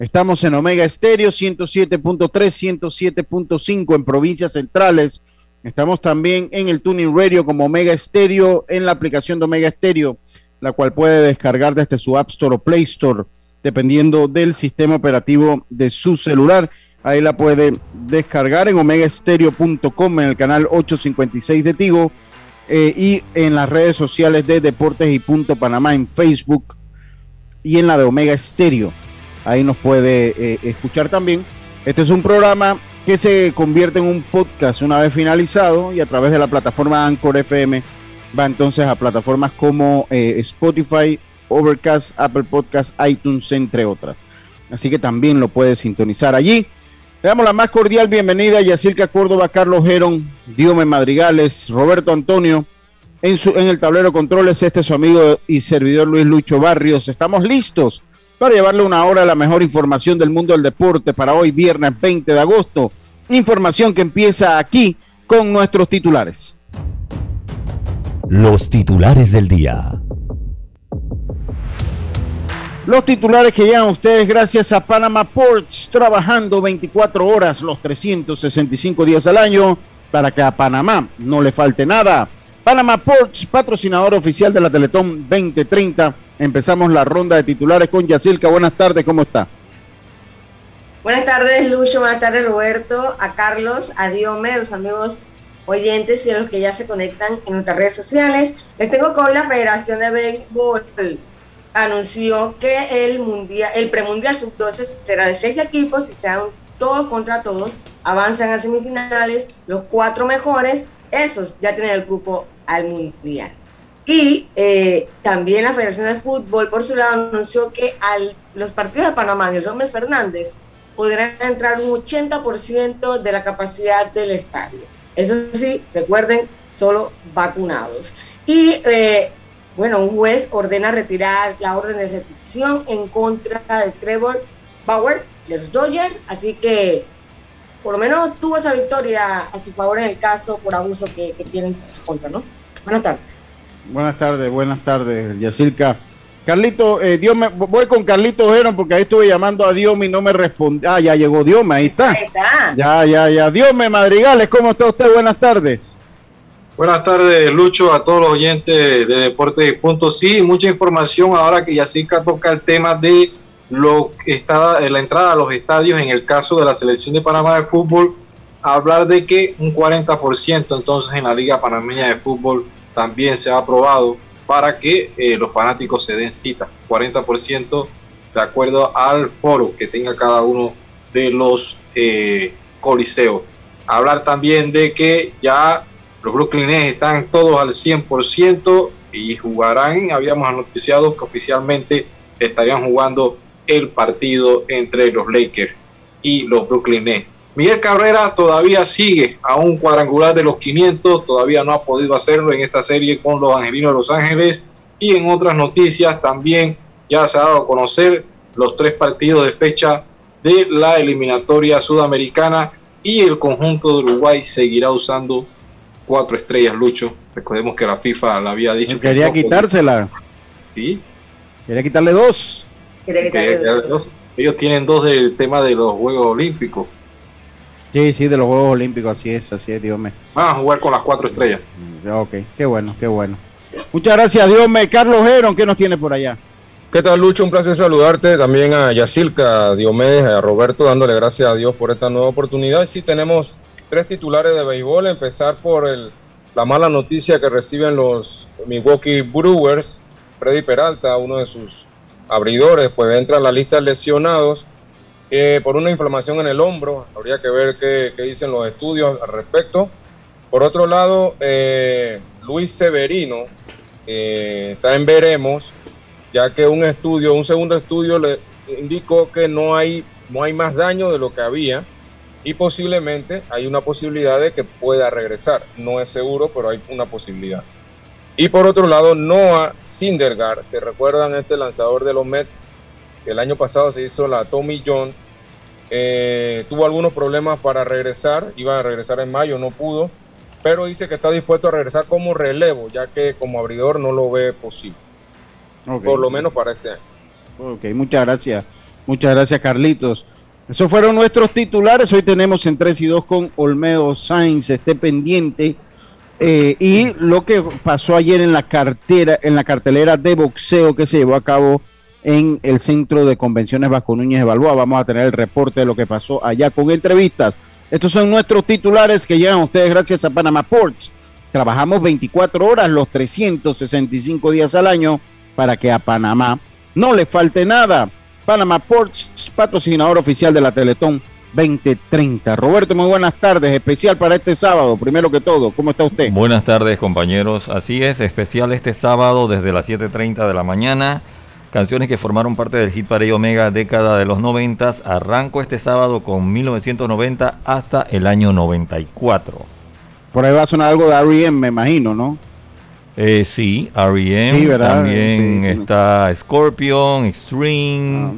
Estamos en Omega Estéreo 107.3, 107.5 en provincias centrales. Estamos también en el Tuning Radio como Omega Estéreo en la aplicación de Omega Estéreo, la cual puede descargar desde su App Store o Play Store, dependiendo del sistema operativo de su celular. Ahí la puede descargar en omegaestereo.com en el canal 856 de Tigo eh, y en las redes sociales de Deportes y Punto Panamá en Facebook y en la de Omega Estéreo. Ahí nos puede eh, escuchar también. Este es un programa que se convierte en un podcast una vez finalizado y a través de la plataforma Anchor FM va entonces a plataformas como eh, Spotify, Overcast, Apple Podcast, iTunes, entre otras. Así que también lo puede sintonizar allí. Le damos la más cordial bienvenida a Yacirca Córdoba, Carlos Gerón, Diome Madrigales, Roberto Antonio. En, su, en el tablero controles, este es su amigo y servidor Luis Lucho Barrios. Estamos listos para llevarle una hora a la mejor información del mundo del deporte para hoy, viernes 20 de agosto. Información que empieza aquí con nuestros titulares. Los titulares del día. Los titulares que llegan a ustedes gracias a Panama Ports, trabajando 24 horas los 365 días al año para que a Panamá no le falte nada. Panama Ports, patrocinador oficial de la Teletón 2030. Empezamos la ronda de titulares con Yacilca. Buenas tardes, ¿cómo está? Buenas tardes, Lucho. Buenas tardes, Roberto. A Carlos, a Diome, a los amigos oyentes y a los que ya se conectan en nuestras redes sociales. Les tengo con la Federación de Béisbol anunció que el mundial, el premundial sub-12 será de seis equipos y están todos contra todos, avanzan a semifinales, los cuatro mejores, esos ya tienen el cupo al mundial. Y eh, también la Federación de Fútbol, por su lado, anunció que al, los partidos de Panamá y el Fernández podrán entrar un 80% de la capacidad del estadio. Eso sí, recuerden, solo vacunados. Y eh, bueno, un juez ordena retirar la orden de restricción en contra de Trevor Bauer de los Dodgers, así que por lo menos tuvo esa victoria a su favor en el caso por abuso que, tienen en su contra, ¿no? Buenas tardes. Buenas tardes, buenas tardes, Yacirca. Carlito, eh, Dios me, voy con Carlito Geron porque ahí estuve llamando a Dios y no me respondió. Ah, ya llegó Dios, ahí está. Ahí está. Ya, ya, ya. Dios me Madrigales, ¿cómo está usted? Buenas tardes. Buenas tardes, Lucho, a todos los oyentes de Deportes y Punto. Sí, mucha información ahora que Yacirca toca el tema de lo que está, la entrada a los estadios en el caso de la selección de Panamá de fútbol. Hablar de que un 40% entonces en la Liga Panameña de Fútbol también se ha aprobado para que eh, los fanáticos se den cita. 40% de acuerdo al foro que tenga cada uno de los eh, coliseos. Hablar también de que ya los Brooklyn Nets están todos al 100% y jugarán, habíamos anunciado que oficialmente estarían jugando el partido entre los Lakers y los Brooklyn Nets. Miguel Cabrera todavía sigue a un cuadrangular de los 500, todavía no ha podido hacerlo en esta serie con los Angelinos de Los Ángeles y en otras noticias también ya se ha dado a conocer los tres partidos de fecha de la eliminatoria sudamericana y el conjunto de Uruguay seguirá usando cuatro estrellas, Lucho. Recordemos que la FIFA la había dicho. quería quitársela. Sí. Quería quitarle dos. Ellos tienen dos del tema de los Juegos Olímpicos. Sí, sí, de los Juegos Olímpicos, así es, así es, Dios mío. Van a jugar con las cuatro estrellas. Mm, ok, qué bueno, qué bueno. Muchas gracias, Dios mío. Carlos Heron, ¿qué nos tiene por allá? ¿Qué tal, Lucho? Un placer saludarte. También a Yacilca Diomedes, a Roberto, dándole gracias a Dios por esta nueva oportunidad. Sí, tenemos tres titulares de béisbol. Empezar por el, la mala noticia que reciben los Milwaukee Brewers. Freddy Peralta, uno de sus abridores, pues entra en la lista de lesionados eh, por una inflamación en el hombro. Habría que ver qué, qué dicen los estudios al respecto. Por otro lado, eh, Luis Severino eh, está en veremos ya que un estudio, un segundo estudio le indicó que no hay, no hay más daño de lo que había y posiblemente hay una posibilidad de que pueda regresar. No es seguro, pero hay una posibilidad. Y por otro lado, Noah Syndergaard, que recuerdan este lanzador de los Mets, el año pasado se hizo la Tommy John, eh, tuvo algunos problemas para regresar, iba a regresar en mayo, no pudo, pero dice que está dispuesto a regresar como relevo, ya que como abridor no lo ve posible. Por lo menos para este año. Ok, muchas gracias. Muchas gracias, Carlitos. Esos fueron nuestros titulares. Hoy tenemos en 3 y 2 con Olmedo Sainz, esté pendiente. Eh, y lo que pasó ayer en la cartera, en la cartelera de boxeo que se llevó a cabo en el Centro de Convenciones Vasco Núñez de. Vamos a tener el reporte de lo que pasó allá con entrevistas. Estos son nuestros titulares que llegan ustedes gracias a Panama Ports. Trabajamos 24 horas los 365 días al año para que a Panamá no le falte nada. Panama Ports, patrocinador oficial de la Teletón 2030. Roberto, muy buenas tardes. Especial para este sábado, primero que todo. ¿Cómo está usted? Buenas tardes, compañeros. Así es, especial este sábado desde las 7.30 de la mañana. Canciones que formaron parte del hit para Omega década de los 90. Arranco este sábado con 1990 hasta el año 94. Por ahí va a sonar algo de R.E.M., me imagino, ¿no? Eh, sí, R.E.M. También está Scorpion, Extreme, ah.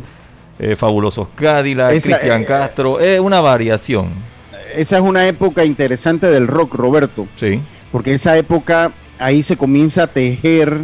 eh, Fabulosos Cadillac, Cristian eh, Castro. Es una variación. Esa es una época interesante del rock, Roberto. Sí. Porque esa época ahí se comienza a tejer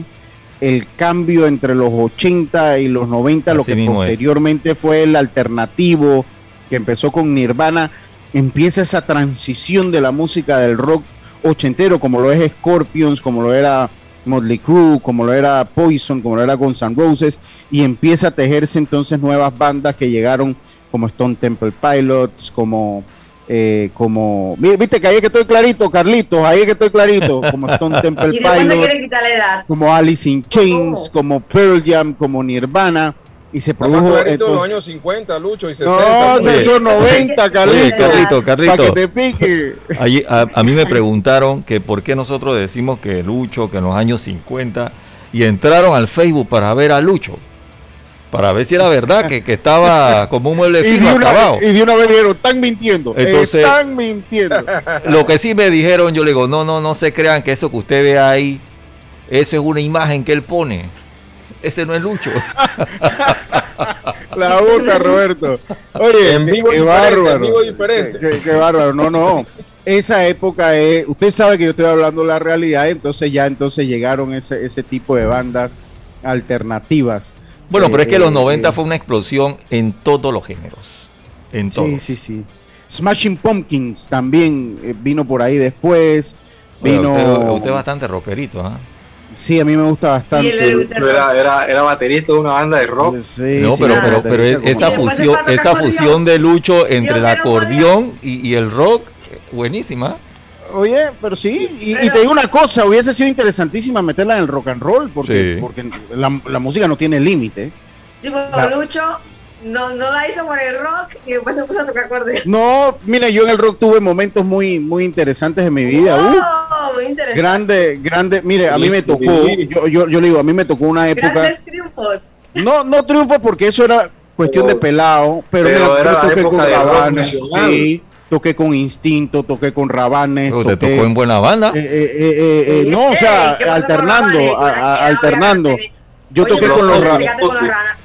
el cambio entre los 80 y los 90, lo que posteriormente fue el alternativo, que empezó con Nirvana. Empieza esa transición de la música del rock ochentero, como lo es Scorpions, como lo era Motley Crue, como lo era Poison, como lo era Guns N' Roses, y empieza a tejerse entonces nuevas bandas que llegaron como Stone Temple Pilots, como eh, como viste que ahí es que estoy clarito, Carlitos, ahí es que estoy clarito, como Stone Temple Pilots, como Alice in Chains, como Pearl Jam, como Nirvana y se produjo en los años 50, Lucho, y 60. No, esos 90, Carlito. Carlito, Carlito. Para que te pique. a, mí me preguntaron que por qué nosotros decimos que Lucho, que en los años 50, y entraron al Facebook para ver a Lucho. Para ver si era verdad que, que estaba como un mueble fino acabado. Y de una vez dijeron, están mintiendo. están mintiendo. Lo que sí me dijeron, yo le digo, no, no, no se crean que eso que usted ve ahí, eso es una imagen que él pone ese no es Lucho. La boca, Roberto. Oye, en vivo qué, bárbaro. diferente. Qué, bárbaro. No, no. Esa época es, usted sabe que yo estoy hablando de la realidad, entonces ya entonces llegaron ese, ese tipo de bandas alternativas. Bueno, pero es que los 90 eh, fue una explosión en todos los géneros. En todos. Sí, sí, sí. Smashing Pumpkins también eh, vino por ahí después. Vino. usted, es bastante rockerito, ¿ah? Sí, a mí me gusta bastante. Era, era, era, baterista de una banda de rock. no, pero, pero, pero esa fusión, esa fusión de Lucho entre el acordeón y, el rock, buenísima. Oye, pero sí, y, te digo una cosa, hubiese sido interesantísima meterla en el rock and roll, porque, porque la, música no tiene límite. Sí, Lucho no, no la hizo por el rock y después se puso a tocar acordeón. No, mira, yo en el rock tuve momentos muy, muy interesantes en mi vida. Uh, muy interesante. Grande, grande. Mire, a mí me tocó, yo, yo, yo le digo, a mí me tocó una época. Grandes triunfos. No, no triunfo porque eso era cuestión de pelado, pero, mira, yo toqué con Rabanes, sí, toqué con Instinto, toqué con Rabanes. Pero te tocó en buena banda. Eh, eh, eh, eh no, o sea, alternando, alternando. Yo toqué con los,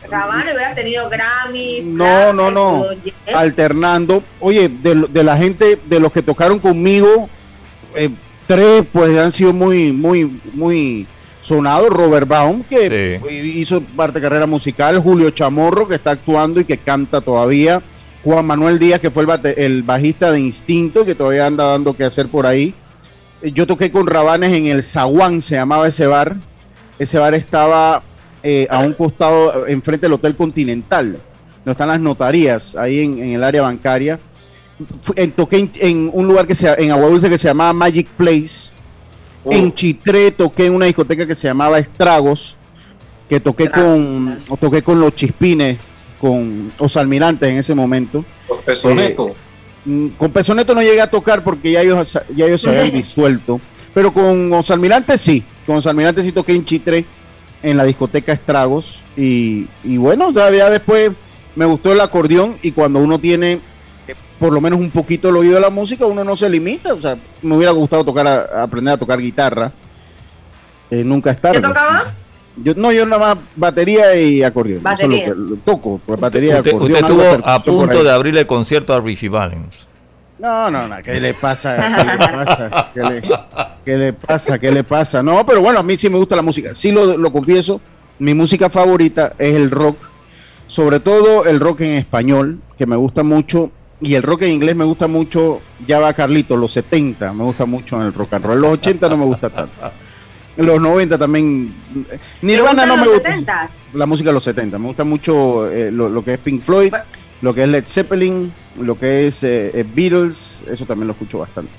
Rabanes, hubiera tenido Grammy. No, no, no. Alternando. Oye, de, de, la gente, de los que tocaron conmigo, eh, tres pues han sido muy, muy, muy sonados. Robert Baum, que hizo parte de carrera musical. Julio Chamorro, que está actuando y que canta todavía. Juan Manuel Díaz, que fue el, el bajista de Instinto, que todavía anda dando que hacer por ahí. Yo toqué con Rabanes en el Zaguán, se llamaba ese bar. Ese bar estaba eh, a un costado, enfrente del Hotel Continental, donde están las notarías, ahí en, el área bancaria. En, toqué en, un lugar que se en Agua Dulce que se llamaba Magic Place. Oh. En Chitré toqué en una discoteca que se llamaba Estragos, que toqué con, toqué con los Chispines, con los almirantes en ese momento. Con Pesoneto. Eh, mm, con Pesoneto no llegué a tocar porque ya ellos, ya ellos se habían disuelto. Pero con los almirantes sí. Con los almirantes sí toqué en Chitré, en la discoteca Estragos. Y, bueno, ya, después me gustó el acordeón y cuando uno tiene eh, por lo menos un poquito el oído de la música, uno no se limita. O sea, me hubiera gustado tocar aprender a tocar guitarra. Eh, nunca es tarde. ¿Qué tocabas? Yo, no, yo nada más batería y acordeón. Batería. toco, pues batería, usted, acordeón. Usted estuvo a punto de abrir el concierto a Richie Valens. No, no, no, ¿qué le pasa? ¿Qué le pasa? ¿Qué le, pasa? ¿Qué le pasa? No, pero bueno, a mí sí me gusta la música. Sí lo, lo confieso, mi música favorita es el rock, sobre todo el rock en español, que me gusta mucho, y el rock en inglés me gusta mucho, ya va Carlito, los 70 me gusta mucho en el rock and roll, los 80 no me gusta tanto. Los 90 también. Nirvana no me gusta. La música de los 70. Me gusta mucho eh, lo, que es Pink Floyd, lo que es Led Zeppelin, lo que es eh, eh, Beatles. Eso también lo escucho bastante.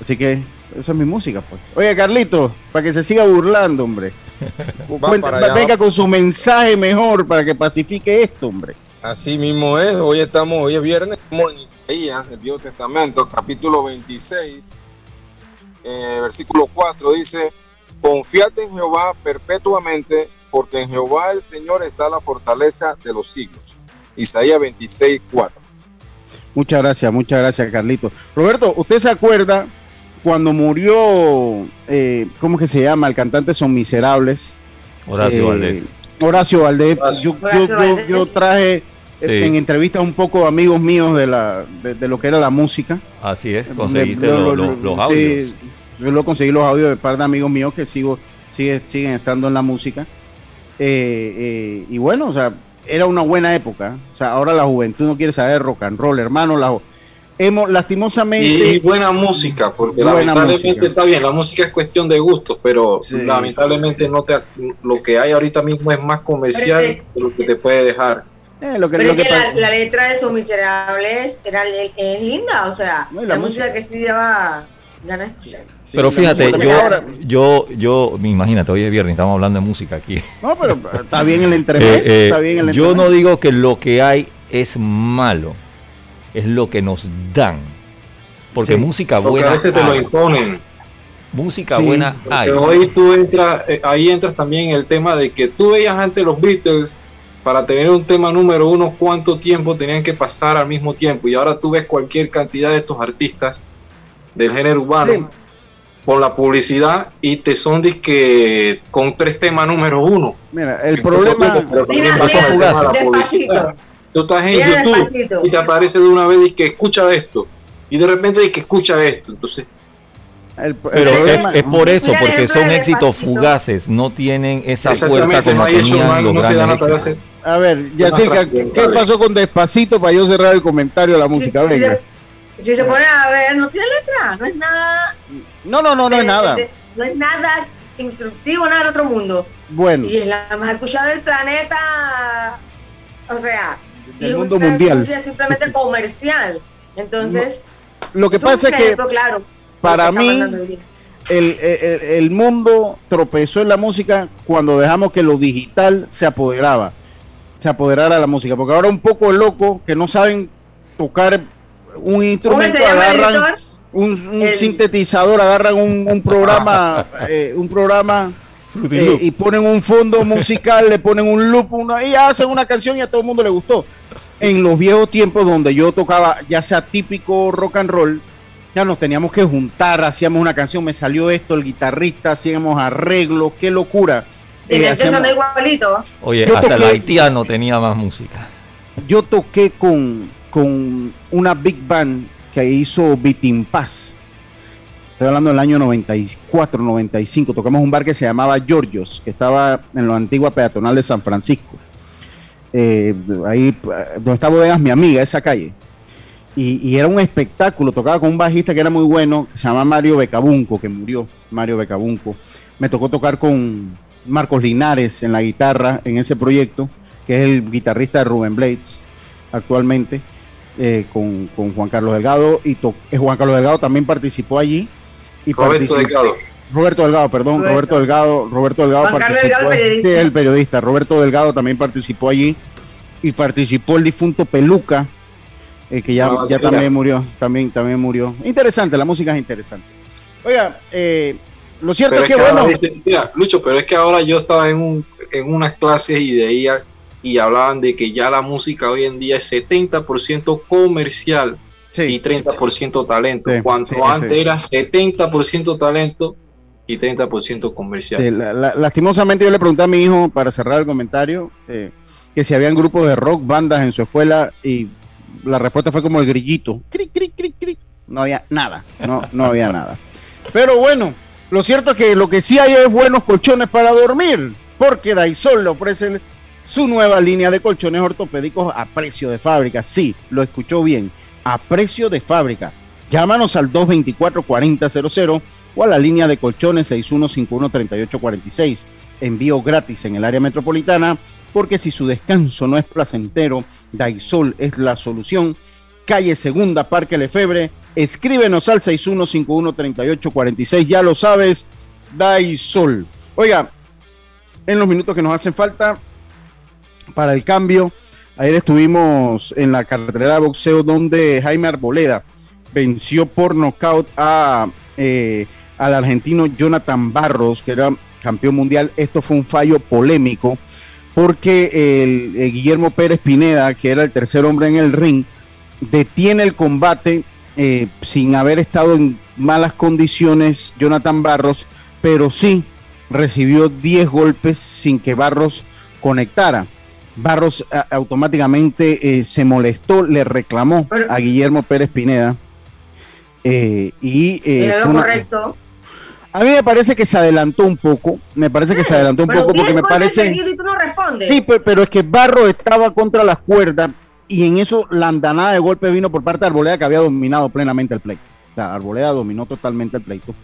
Así que esa es mi música, pues. Oye, Carlito, para que se siga burlando, hombre. venga con su mensaje mejor para que pacifique esto, hombre. Así mismo es. Hoy estamos, hoy es viernes, estamos en Isaías, el Viejo Testamento, capítulo 26, versículo 4, dice Confiate en Jehová perpetuamente, porque en Jehová el Señor está la fortaleza de los siglos. Isaías 26, 4. Muchas gracias, muchas gracias, Carlito. Roberto, ¿usted se acuerda cuando murió, eh, ¿cómo que se llama? El cantante Son Miserables. Horacio eh, Valdés. Horacio Valdés. Yo, traje en entrevistas un poco amigos míos de, la, de, lo que era la música. Así es, conseguiste los, audios. Yo lo conseguí los audios de un par de amigos míos que sigo, sigue, siguen estando en la música. Eh, eh, y bueno, o sea, era una buena época. O sea, ahora la juventud no quiere saber rock and roll, hermano. La, hemos, lastimosamente. Y, buena música, porque lamentablemente está bien, la música es cuestión de gustos, pero lamentablemente no te, lo que hay ahorita mismo es más comercial de lo que te puede dejar. Eh, lo que, pero que, la, letra de esos miserables era es linda, o sea, la, música, que se pero fíjate, yo, yo, imagínate, hoy es viernes, estamos hablando de música aquí. No, pero está bien el entremés, eh, está bien el eh, Yo no digo que lo que hay es malo, es lo que nos dan. Porque música buena. a veces te lo imponen. Música buena hay. hoy tú entras, eh, ahí entras también el tema de que tú veías antes los Beatles para tener un tema número uno, cuánto tiempo tenían que pasar al mismo tiempo. Y ahora tú ves cualquier cantidad de estos artistas del género urbano con la publicidad y te son que con tres temas número uno. Mira, el problema Tú estás en YouTube y te aparece de una vez y que escucha esto. Y de repente y que escucha esto. Entonces. Pero es, por eso, porque son éxitos fugaces, no tienen esa fuerza como tenían los grandes A ver, Yacirca, ¿qué pasó con Despacito para yo cerrar el comentario de la música? Venga. Si se pone a ver, no tiene letra, no es nada. No, no, no, no es nada. no es nada instructivo, nada del otro mundo. Bueno. Y es la más escuchada del planeta. O sea, del mundo mundial. simplemente comercial. Entonces, lo que pasa es que, claro, para mí, el, el, el, mundo tropezó en la música cuando dejamos que lo digital se apoderaba, se apoderara de la música. Porque ahora un poco loco que no saben tocar un instrumento, agarran un, sintetizador, agarran un, programa, eh, un programa eh, y ponen un fondo musical, le ponen un loop y hacen una canción y a todo el mundo le gustó. En los viejos tiempos donde yo tocaba, ya sea típico rock and roll, ya nos teníamos que juntar, hacíamos una canción, me salió esto, el guitarrista, hacíamos arreglos, qué locura. Eh, igualito. Oye, hasta el haitiano tenía más música. Yo toqué con, con una big band que hizo Bitin Paz. Estoy hablando del año 94, 95. Tocamos un bar que se llamaba Georgios, que estaba en la antigua peatonal de San Francisco. Eh, ahí donde está bodegas mi amiga, esa calle. Y, era un espectáculo. Tocaba con un bajista que era muy bueno, se llama Mario Becabunco, que murió, Mario Becabunco. Me tocó tocar con Marcos Linares en la guitarra en ese proyecto, que es el guitarrista de Rubén Blades actualmente, eh, con, Juan Carlos Delgado. Y eh, Juan Carlos Delgado también participó allí. Y Roberto Delgado. Roberto Delgado, perdón, Roberto, Delgado, Roberto Delgado participó, el periodista. Roberto Delgado también participó allí y participó el difunto Peluca, eh, que ya, ah, ya también murió, también, también murió. Interesante, la música es interesante. Oiga, eh, lo cierto es que, bueno. Lucho, pero es que ahora yo estaba en, un, en unas clases y de ella y hablaban de que ya la música hoy en día es 70% comercial y 30% talento, cuando antes era 70% talento y 30% comercial. lastimosamente yo le pregunté a mi hijo, para cerrar el comentario, eh, que si habían grupos de rock, bandas en su escuela, y la respuesta fue como el grillito. No había nada, no, no había nada. Pero bueno, lo cierto es que lo que sí hay es buenos colchones para dormir, porque Daisol le ofrece su nueva línea de colchones ortopédicos a precio de fábrica. Sí, lo escuchó bien, a precio de fábrica. Llámanos al 224-4000 o a la línea de colchones 6151-3846. Envío gratis en el área metropolitana, porque si su descanso no es placentero, Daisol es la solución. Calle Segunda, Parque Lefebre. Escríbenos al 6151-3846. Ya lo sabes, Daisol. Oiga, en los minutos que nos hacen falta para el cambio, ayer estuvimos en la carretera de boxeo donde Jaime Arboleda venció por nocaut a, eh, al argentino Jonathan Barros, que era campeón mundial. Esto fue un fallo polémico porque el, Guillermo Pérez Pineda, que era el tercer hombre en el ring, detiene el combate eh, sin haber estado en malas condiciones Jonathan Barros, pero sí recibió 10 golpes sin que Barros conectara. Barros automáticamente eh, se molestó, le reclamó a Guillermo Pérez Pineda eh, y, eh, lo correcto. A mí me parece que se adelantó un poco, me parece que se adelantó un poco porque me parece... Sí, pero, es que Barro estaba contra las cuerdas y en eso la andanada de golpe vino por parte de Arboleda que había dominado plenamente el pleito. O sea, Arboleda dominó totalmente el pleito.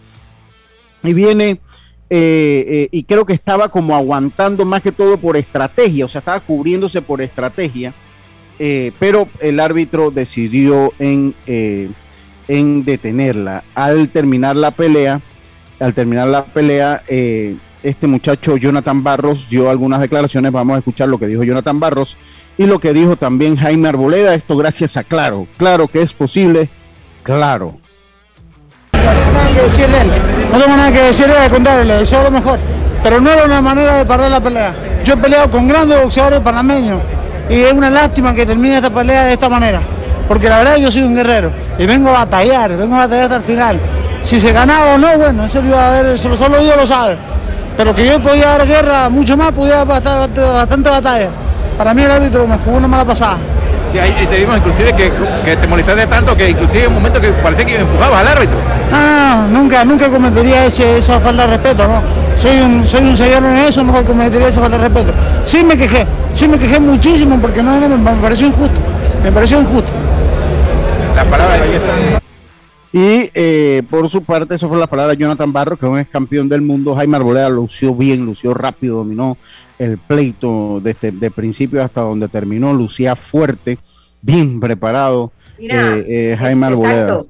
Y viene, eh, y creo que estaba como aguantando más que todo por estrategia, o sea, estaba cubriéndose por estrategia, pero el árbitro decidió en en detenerla. Al terminar la pelea, al terminar la pelea, eh, este muchacho Jonathan Barros dio algunas declaraciones. Vamos a escuchar lo que dijo Jonathan Barros y lo que dijo también Jaime Arboleda. Esto gracias a Claro. Claro que es posible. Claro. No tengo nada que decirle, al contrario, le deseo lo mejor. Pero no era una manera de perder la pelea. Yo he peleado con grandes boxeadores panameños y es una lástima que termine esta pelea de esta manera porque la verdad yo soy un guerrero y vengo a batallar, vengo a batallar hasta el final. Si se ganaba o no, bueno, eso lo iba a ver, solo Dios lo sabe. Pero que yo podía dar guerra mucho más, podía dar bastante batalla. Para mí el árbitro me jugó una mala pasada. Sí, ahí te vimos inclusive que, te molestaste tanto que inclusive en un momento que parecía que empujabas al árbitro. No, no, nunca, nunca cometería esa falta de respeto, ¿no? Soy un, soy un señor en eso, no cometería esa falta de respeto. Sí me quejé, sí me quejé muchísimo porque no, no me pareció injusto, me pareció injusto. La palabra Y eh, por su parte, eso fue la palabra de Jonathan Barro, que es un ex campeón del mundo. Jaime Arboleda lució bien, lució rápido, dominó el pleito desde de principio hasta donde terminó, lucía fuerte, bien preparado. Mira, eh, eh, Jaime Arboleda.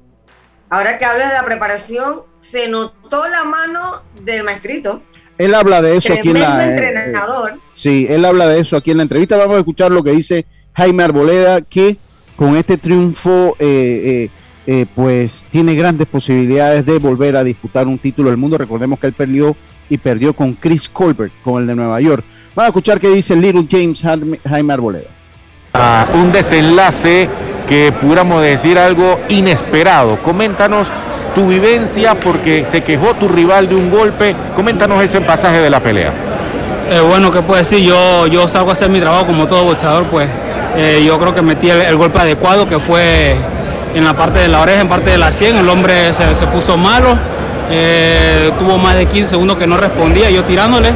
Ahora que hablas de la preparación, se notó la mano del maestrito. Él habla de eso aquí en la. Entrenador. sí, él habla de eso aquí en la entrevista. Vamos a escuchar lo que dice Jaime Arboleda, que con este triunfo, eh, eh, eh, pues tiene grandes posibilidades de volver a disputar un título del mundo. Recordemos que él perdió y perdió con Chris Colbert, con el de Nueva York. Vamos a escuchar qué dice Little James Jaime Arboleda. Ah, un desenlace que pudiéramos decir algo inesperado. Coméntanos tu vivencia porque se quejó tu rival de un golpe. Coméntanos ese pasaje de la pelea. bueno, ¿qué puedo decir? Yo, yo salgo a hacer mi trabajo como todo boxeador, pues eh, yo creo que metí el, golpe adecuado, que fue en la parte de la oreja, en parte de la 100. El hombre se, puso malo, eh, tuvo más de 15 segundos que no respondía, yo tirándole.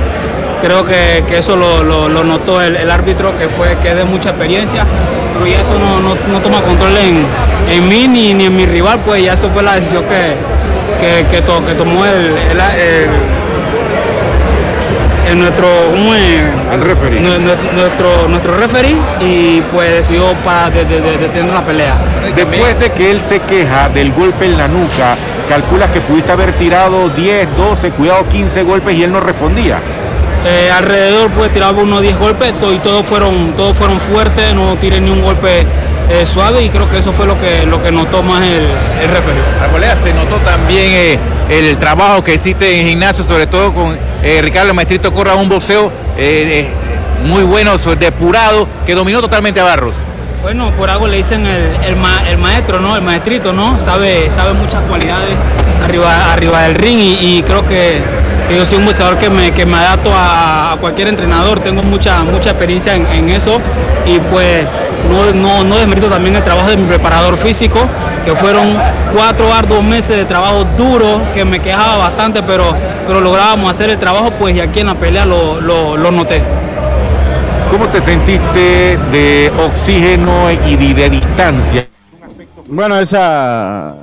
Creo que, eso lo, notó el, árbitro, que fue que de mucha experiencia, pero ya eso no, toma control en, mí ni, en mi rival, pues ya eso fue la decisión que, que, tomó el nuestro, El referee. Nuestro, nuestro referee y pues decidió para detener la pelea. Después de que él se queja del golpe en la nuca, calculas que pudiste haber tirado 10, 12, cuidado 15 golpes y él no respondía. Eh, alrededor pues tiraba unos 10 golpes y todos fueron, todos fueron fuertes, no tiré ni un golpe eh, suave y creo que eso fue lo que, lo que notó más el, el referee. Arboleda, se notó también eh, el trabajo que hiciste en gimnasio, sobre todo con Ricardo Maestrito Corra, un boxeo muy bueno, depurado, que dominó totalmente a Barros. Bueno, por algo le dicen el, maestro, ¿no? El maestrito, ¿no? Sabe, sabe muchas cualidades arriba, arriba del ring y, creo que, yo soy un boxeador que me, que me adapto a, cualquier entrenador, tengo mucha, mucha experiencia en, eso y pues no, no, no, desmerito también el trabajo de mi preparador físico, que fueron cuatro arduos meses de trabajo duro, que me quejaba bastante, pero, pero lográbamos hacer el trabajo, pues y aquí en la pelea lo, lo noté. ¿Cómo te sentiste de oxígeno y de distancia? Bueno, esa...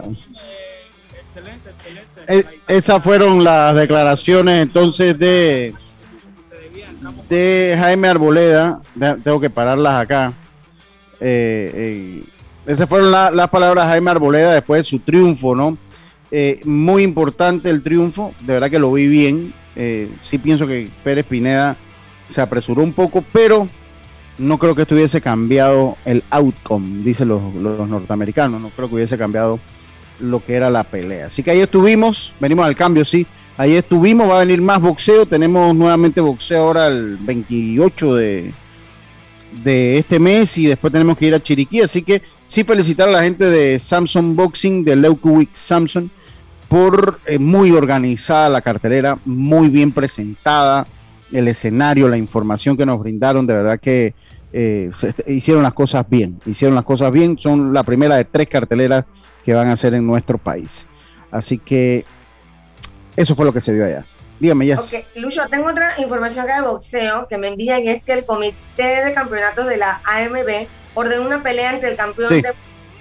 Eh, esas fueron las declaraciones entonces de Jaime Arboleda. Tengo que pararlas acá. Eh, eh, esas fueron las palabras de Jaime Arboleda después de su triunfo, ¿no? muy importante el triunfo, de verdad que lo vi bien. sí pienso que Pérez Pineda se apresuró un poco, pero no creo que estuviese cambiado el outcome, dicen los, norteamericanos, no creo que hubiese cambiado lo que era la pelea. Así que ahí estuvimos, venimos al cambio, sí, ahí estuvimos, va a venir más boxeo, tenemos nuevamente boxeo ahora el 28 de, de este mes y después tenemos que ir a Chiriquí, así que sí felicitar a la gente de Samsung Boxing, de Leukovic Samsung, por eh, muy organizada la cartelera, muy bien presentada, el escenario, la información que nos brindaron, de verdad que eh, hicieron las cosas bien, hicieron las cosas bien, son la primera de tres carteleras que van a hacer en nuestro país. Así que eso fue lo que se dio allá. Dígame, ya. Ok, Lucho, tengo otra información acá de boxeo que me envían y es que el comité de campeonatos de la AMB ordenó una pelea entre el campeón de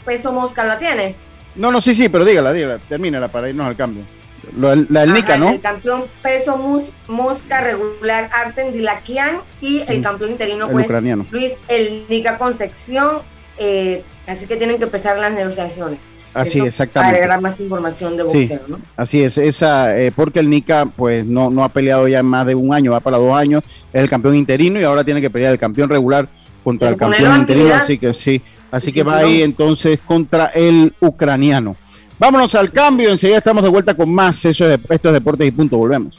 peso mosca. ¿La tiene? No, no, sí, sí, pero dígala, dígala, termínala para irnos al cambio la del Nica, ¿no? El campeón peso mosca regular Arten Dilakian y el mm. campeón interino pues, Luis El Nica Concepción. Eh, así que tienen que empezar las negociaciones. Así, exactamente. Para agregar más información de boxeo, ¿no? Así es, esa, eh, porque el Nica pues no, no ha peleado ya más de un año, va para dos años, es el campeón interino y ahora tiene que pelear el campeón regular contra el campeón interino, así que sí, así que va ahí entonces contra el ucraniano. Vámonos al cambio, enseguida estamos de vuelta con más. Eso es, esto es Deportes y Punto, volvemos.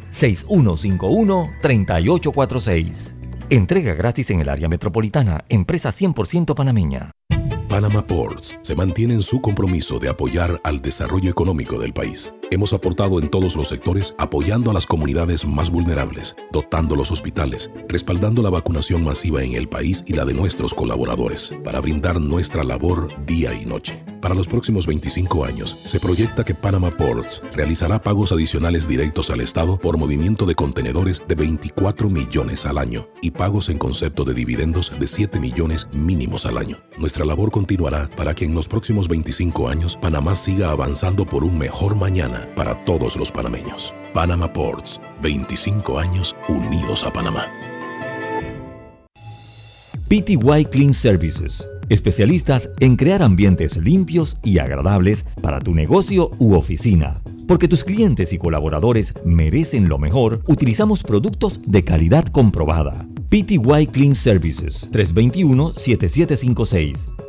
6151-3846. Entrega gratis en el área metropolitana. Empresa 100% panameña. Panama Ports se mantiene en su compromiso de apoyar al desarrollo económico del país. Hemos aportado en todos los sectores apoyando a las comunidades más vulnerables, dotando los hospitales, respaldando la vacunación masiva en el país y la de nuestros colaboradores, para brindar nuestra labor día y noche. Para los próximos 25 años, se proyecta que Panama Ports realizará pagos adicionales directos al Estado por movimiento de contenedores de 24 millones al año y pagos en concepto de dividendos de 7 millones mínimos al año. Nuestra labor continuará para que en los próximos 25 años Panamá siga avanzando por un mejor mañana para todos los panameños. Panama Ports, 25 años unidos a Panamá. PTY Clean Services, especialistas en crear ambientes limpios y agradables para tu negocio u oficina. Porque tus clientes y colaboradores merecen lo mejor, utilizamos productos de calidad comprobada. PTY Clean Services 321-7756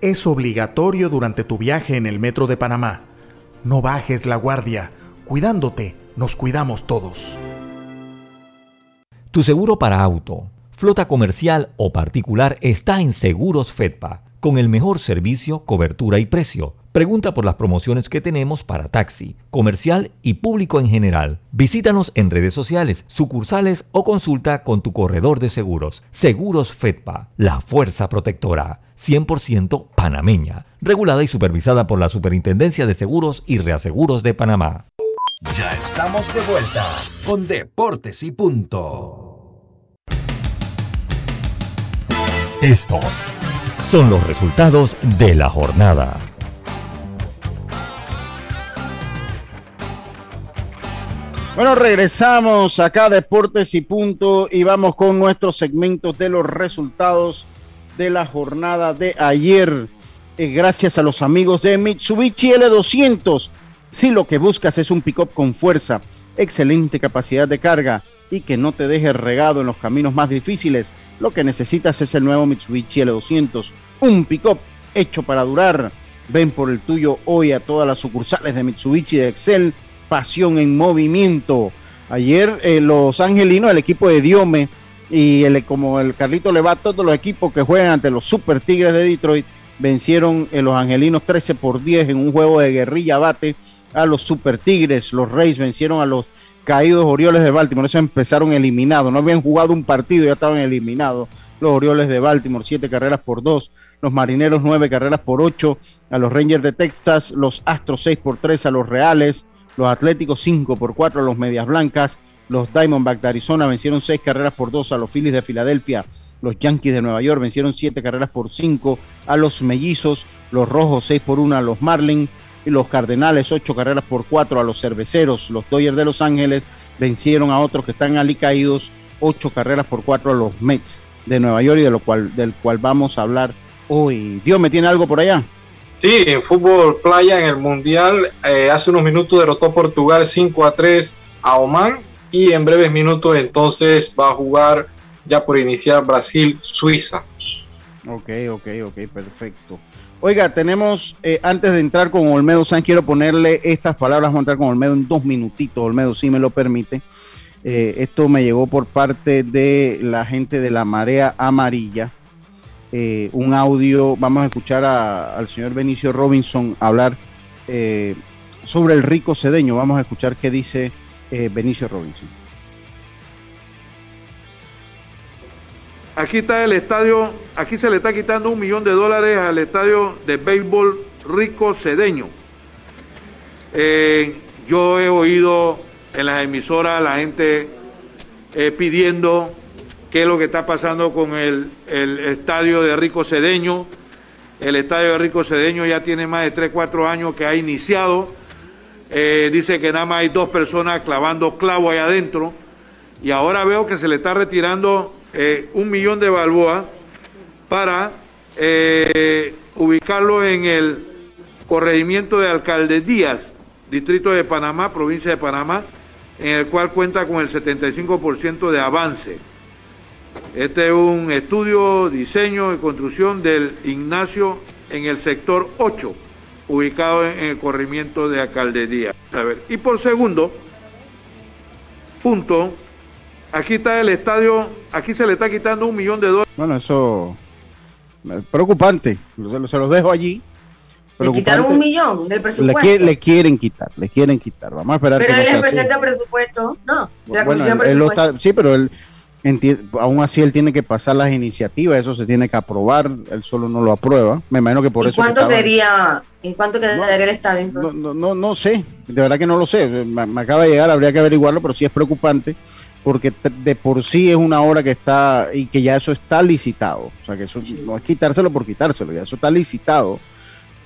es obligatorio durante tu viaje en el metro de Panamá. No bajes la guardia. Cuidándote, nos cuidamos todos. Tu seguro para auto, flota comercial o particular está en Seguros Fedpa, con el mejor servicio, cobertura y precio. Pregunta por las promociones que tenemos para taxi, comercial y público en general. Visítanos en redes sociales, sucursales o consulta con tu corredor de seguros. Seguros Fedpa, la fuerza protectora. 100% panameña, regulada y supervisada por la Superintendencia de Seguros y Reaseguros de Panamá. Ya estamos de vuelta con Deportes y Punto. Estos son los resultados de la jornada. Bueno, regresamos acá a Deportes y Punto y vamos con nuestros segmentos de los resultados de la jornada de ayer. Eh, gracias a los amigos de Mitsubishi L200. Si lo que buscas es un pick-up con fuerza, excelente capacidad de carga y que no te deje regado en los caminos más difíciles, lo que necesitas es el nuevo Mitsubishi L200. Un pick-up hecho para durar. Ven por el tuyo hoy a todas las sucursales de Mitsubishi de Excel pasión en movimiento. Ayer eh, los angelinos, el equipo de Diome y como el Carlito le va a todos los equipos que juegan ante los Super Tigres de Detroit, vencieron en eh, los angelinos 13 por 10 en un juego de guerrilla bate a los Super Tigres. Los Reyes vencieron a los caídos Orioles de Baltimore. Eso empezaron eliminados. No habían jugado un partido, ya estaban eliminados. Los Orioles de Baltimore, siete carreras por dos. Los Marineros, nueve carreras por ocho. A los Rangers de Texas, los Astros, seis por tres. A los Reales, los Atléticos 5 por 4 a los Medias Blancas, los Diamondbacks de Arizona vencieron 6 carreras por 2 a los Phillies de Filadelfia, los Yankees de Nueva York vencieron 7 carreras por 5 a los Mellizos, los Rojos 6 por 1 a los Marlins. Y los Cardenales 8 carreras por 4 a los Cerveceros, los Dodgers de Los Ángeles vencieron a otros que están alicaídos 8 carreras por 4 a los Mets de Nueva York y de lo cual, del cual vamos a hablar hoy. Dios, ¿me tiene algo por allá? Sí, en fútbol playa en el Mundial, eh, hace unos minutos derrotó Portugal 5 a 3 a Oman y en breves minutos entonces va a jugar ya por iniciar Brasil-Suiza. Ok, ok, ok, perfecto. Oiga, tenemos, eh, antes de entrar con Olmedo San, quiero ponerle estas palabras, vamos a entrar con Olmedo en dos minutitos, Olmedo, si me lo permite. Eh, esto me llegó por parte de la gente de la Marea Amarilla. Eh, un audio, vamos a escuchar al señor Benicio Robinson hablar sobre el rico cedeño. Vamos a escuchar qué dice eh, Benicio Robinson. Aquí está el estadio, aquí se le está quitando un millón de dólares al estadio de béisbol Rico Cedeño. yo he oído en las emisoras la gente pidiendo qué es lo que está pasando con el, estadio de Rico Cedeño. El estadio de Rico Cedeño ya tiene más de 3, 4 años que ha iniciado. Eh, dice que nada más hay dos personas clavando clavo ahí adentro. Y ahora veo que se le está retirando eh, un millón de balboa para eh, ubicarlo en el corregimiento de Alcalde Díaz, distrito de Panamá, provincia de Panamá, en el cual cuenta con el 75% de avance. Este es un estudio, diseño y construcción del Ignacio en el sector 8, ubicado en el corregimiento de Alcaldía. A ver, y por segundo punto, aquí está el estadio, aquí se le está quitando un millón de dólares. Bueno, eso es preocupante, se, los dejo allí. Le quitaron un millón del presupuesto. Le, quieren quitar, le quieren quitar. Vamos a esperar. Pero él presenta presupuesto, no. bueno, sí, pero él, aún así él tiene que pasar las iniciativas, eso se tiene que aprobar, él solo no lo aprueba. Me imagino que por eso. ¿Cuánto sería, en cuánto quedaría el estadio No, no, no, sé, de verdad que no lo sé. Me, acaba de llegar, habría que averiguarlo, pero sí es preocupante porque de por sí es una obra que está y que ya eso está licitado. O sea, que eso no es quitárselo por quitárselo, ya eso está licitado.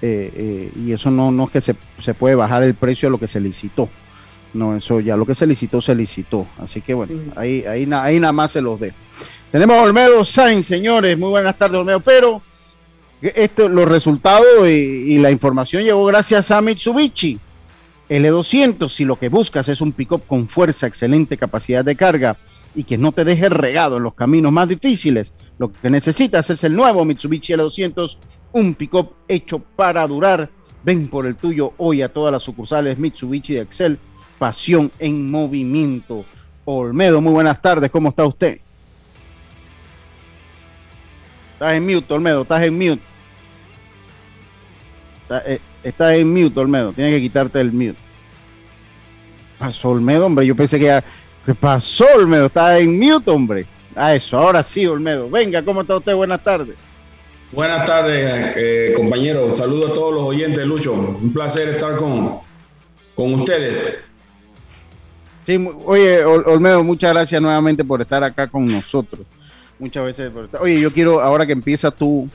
Eh, eh, y eso no, no es que se, se puede bajar el precio a lo que se licitó. No, eso ya lo que se licitó, se licitó. Así que bueno, ahí, ahí, ahí nada más se los dejo. Tenemos a Olmedo Sainz, señores. Muy buenas tardes, Olmedo. Pero esto, los resultados y, la información llegó gracias a Mitsubishi. L200, si lo que buscas es un pick-up con fuerza, excelente capacidad de carga y que no te deje regado en los caminos más difíciles, lo que necesitas es el nuevo Mitsubishi L200, un pick-up hecho para durar. Ven por el tuyo hoy a todas las sucursales Mitsubishi de Excel Pasión en Movimiento. Olmedo, muy buenas tardes, ¿cómo está usted? Estás en mute, Olmedo, estás en mute. Eh, estás, en mute, Olmedo, tienes que quitarte el mute. Pasó Olmedo, hombre, yo pensé que ya... ¿Qué pasó, Olmedo? Estás en mute, hombre. A eso, ahora sí, Olmedo. Venga, ¿cómo está usted? Buenas tardes. Buenas tardes, eh, compañero. Un saludo a todos los oyentes, Lucho. Un placer estar con, con ustedes. Oye, Olmedo, muchas gracias nuevamente por estar acá con nosotros. Muchas veces por estar. Oye, yo quiero, ahora que empieza tu,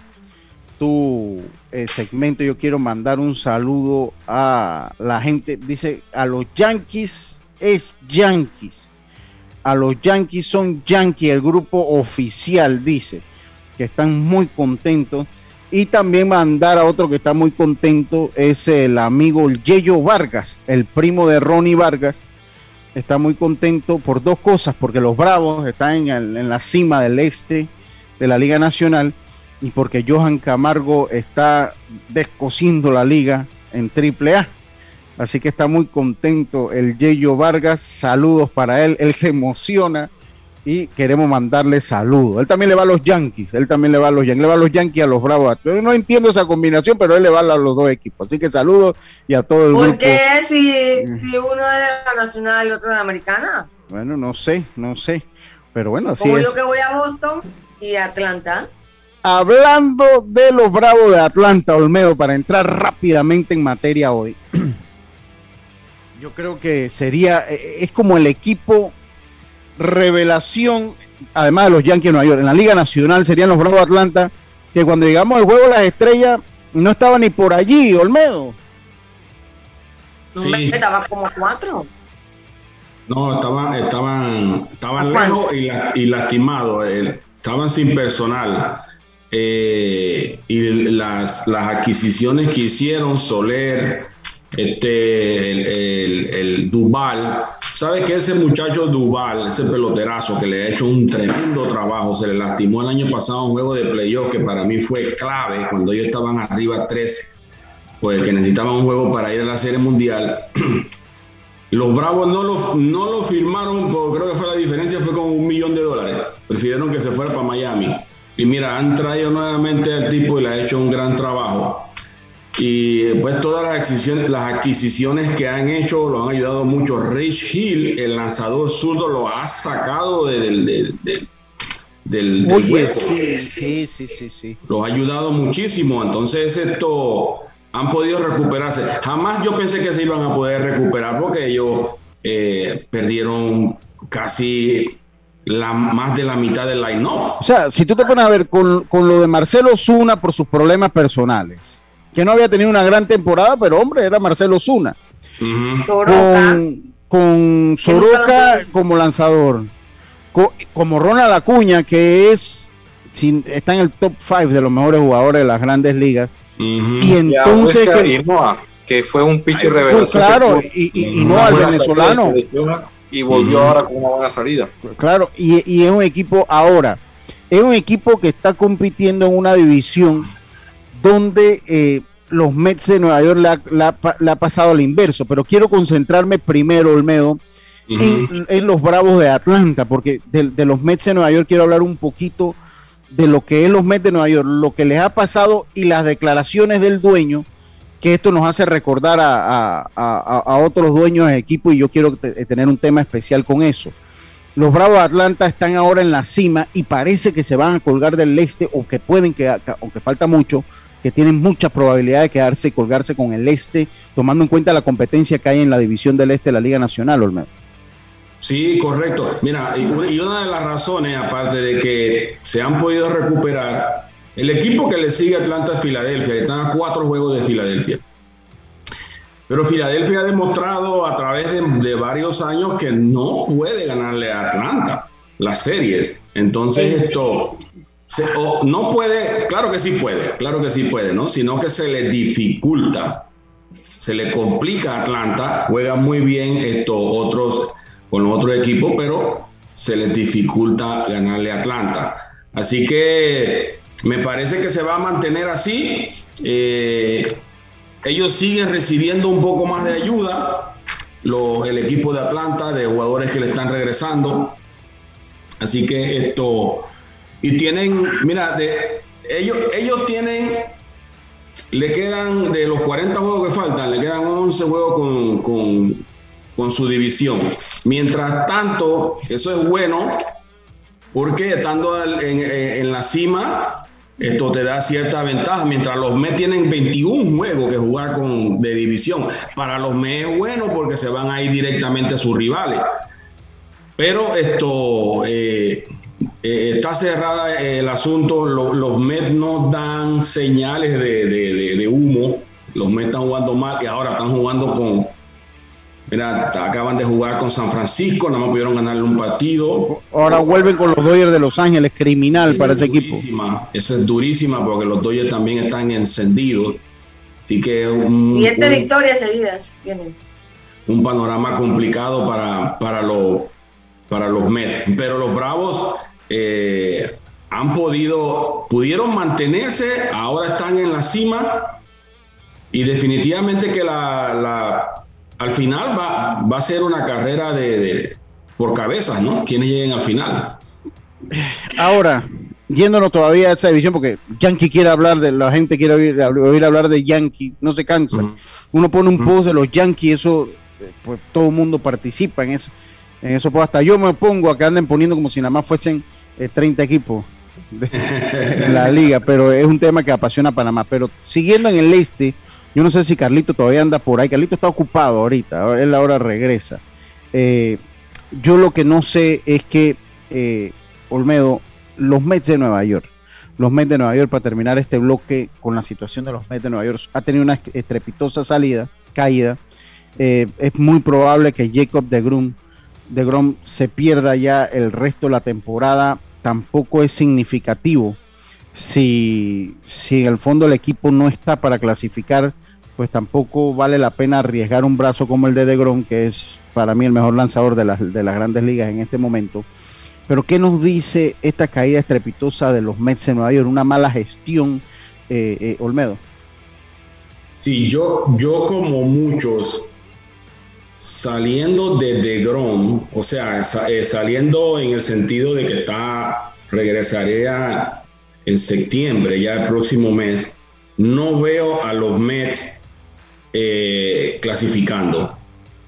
tu eh, segmento, yo quiero mandar un saludo a la gente. Dice, a los Yankees es Yankees. A los Yankees son Yankees, el grupo oficial, dice, que están muy contentos. Y también mandar a otro que está muy contento, es el amigo Yeyo Vargas, el primo de Ronnie Vargas, está muy contento por dos cosas, porque los Bravos están en, la cima del este de la Liga Nacional y porque Johan Camargo está descosiendo la liga en Triple A. Así que está muy contento el Yeyo Vargas. Saludos para él. Él se emociona y queremos mandarle saludos. Él también le va a los Yankees, él también le va a los Yankees, le va a los Yankees a los Bravos. no entiendo esa combinación, pero él le va a los dos equipos. Así que saludos y a todo el ¿Por grupo. ¿Por qué si, si, uno es de la Nacional y otro de la Americana? Bueno, no sé, no sé. Pero bueno, así Como es. yo que voy a Boston y Atlanta. Hablando de los Bravos de Atlanta, Olmedo, para entrar rápidamente en materia hoy. Yo creo que sería, eh, es como el equipo revelación, además de los Yankees de Nueva York, en la Liga Nacional serían los Bravos de Atlanta, que cuando llegamos al juego las estrellas no estaban ni por allí, Olmedo. Sí. Estaba como cuatro. No, estaban, estaban, estaban lejos y, lastimados, eh, estaban sin personal. Eh, y las, las adquisiciones que hicieron Soler, este, el, Duval. ¿Sabes que ese muchacho Duval, ese peloterazo que le ha hecho un tremendo trabajo, se le lastimó el año pasado un juego de playoff que para mí fue clave cuando ellos estaban arriba 3, pues que necesitaban un juego para ir a la Serie Mundial. Los Bravos no lo, no lo firmaron, porque creo que fue la diferencia, fue con un millón de dólares. Prefirieron que se fuera para Miami. Y mira, han traído nuevamente al tipo y le ha hecho un gran trabajo. Y pues todas las adquisiciones, las adquisiciones que han hecho lo han ayudado mucho. Rich Hill, el lanzador zurdo, lo ha sacado del, del, del, del, Oye, sí, sí, sí, sí, sí. Los ha ayudado muchísimo. Entonces esto han podido recuperarse. Jamás yo pensé que se iban a poder recuperar porque ellos eh, perdieron casi la, más de la mitad del line-up. O sea, si tú te pones a ver con, con lo de Marcelo Zuna por sus problemas personales, que no había tenido una gran temporada, pero hombre, era Marcelo Zuna. Con, con Soroka como lanzador, como Ronald Acuña, que es está en el top 5 de los mejores jugadores de las grandes ligas. Y entonces. que, fue un pitcher revelación. claro, y, y, no al venezolano. Y volvió ahora con una buena salida. Claro, y, es un equipo ahora. Es un equipo que está compitiendo en una división donde eh, los Mets de Nueva York le ha, pasado al inverso. Pero quiero concentrarme primero, Olmedo, en, los Bravos de Atlanta, porque de, de los Mets de Nueva York quiero hablar un poquito de lo que es los Mets de Nueva York, lo que les ha pasado y las declaraciones del dueño, que esto nos hace recordar a, otros dueños de equipo y yo quiero tener un tema especial con eso. Los Bravos de Atlanta están ahora en la cima y parece que se van a colgar del este o que pueden, que, aunque falta mucho, que tienen mucha probabilidad de quedarse y colgarse con el este, tomando en cuenta la competencia que hay en la división del este de la Liga Nacional, Olmedo. Sí, correcto. Mira, y una de las razones, aparte de que se han podido recuperar, el equipo que le sigue a Atlanta es Filadelfia, están a cuatro juegos de Filadelfia. Pero Filadelfia ha demostrado a través de, varios años que no puede ganarle a Atlanta las series. Entonces esto no puede, claro que sí puede, claro que sí puede, ¿no? Sino que se le dificulta, se le complica a Atlanta, juega muy bien estos otros con otros equipos, pero se les dificulta ganarle a Atlanta. Así que me parece que se va a mantener así. Eh, ellos siguen recibiendo un poco más de ayuda, el equipo de Atlanta, de jugadores que le están regresando. Así que esto, y tienen, mira, ellos, ellos tienen, le quedan de los 40 juegos que faltan, le quedan 11 juegos con, con con su división. Mientras tanto, eso es bueno porque estando en, la cima, esto te da cierta ventaja. Mientras los Mets tienen 21 juegos que jugar con, de división. Para los Mets es bueno porque se van a ir directamente a sus rivales. Pero esto eh, eh, está cerrada el asunto. Los, Mets no dan señales de, de humo. Los Mets están jugando mal y ahora están jugando con, Mira, acaban de jugar con San Francisco, no más pudieron ganarle un partido. Ahora vuelven con los Dodgers de Los Ángeles, criminal para ese equipo. Esa es durísima porque los Dodgers también están encendidos. Así que un, siete victorias seguidas tienen. Un panorama complicado para, para, los, para los Mets. Pero los Bravos eh, han podido, pudieron mantenerse, ahora están en la cima. Y definitivamente que la al final va, va a ser una carrera de, por cabezas, ¿no? Quienes lleguen al final. Ahora, yéndonos todavía a esa división, porque Yankee quiere hablar de, la gente quiere oír, hablar de Yankee, no se cansa. Uno pone un post de los Yankees, eso, eh, pues todo el mundo participa en eso. En eso, pues hasta yo me pongo a que anden poniendo como si nada más fuesen 30 eh, equipos de, la liga, pero es un tema que apasiona a Panamá. Pero siguiendo en el este, yo no sé si Carlito todavía anda por ahí. Carlito está ocupado ahorita, él ahora regresa. Eh, yo lo que no sé es que, eh, Olmedo, los Mets de Nueva York, los Mets de Nueva York, para terminar este bloque con la situación de los Mets de Nueva York, ha tenido una estrepitosa salida, caída. Eh, es muy probable que Jacob de Grum, de Grom se pierda ya el resto de la temporada. Tampoco es significativo si, si en el fondo el equipo no está para clasificar pues tampoco vale la pena arriesgar un brazo como el de DeGrom, que es para mí el mejor lanzador de las, de las grandes ligas en este momento. Pero ¿qué nos dice esta caída estrepitosa de los Mets en Nueva York? Una mala gestión, eh, eh, Olmedo. Sí, yo, yo como muchos, saliendo de DeGrom, o sea, eh, saliendo en el sentido de que está, regresaría en septiembre, ya el próximo mes, no veo a los Mets eh, clasificando,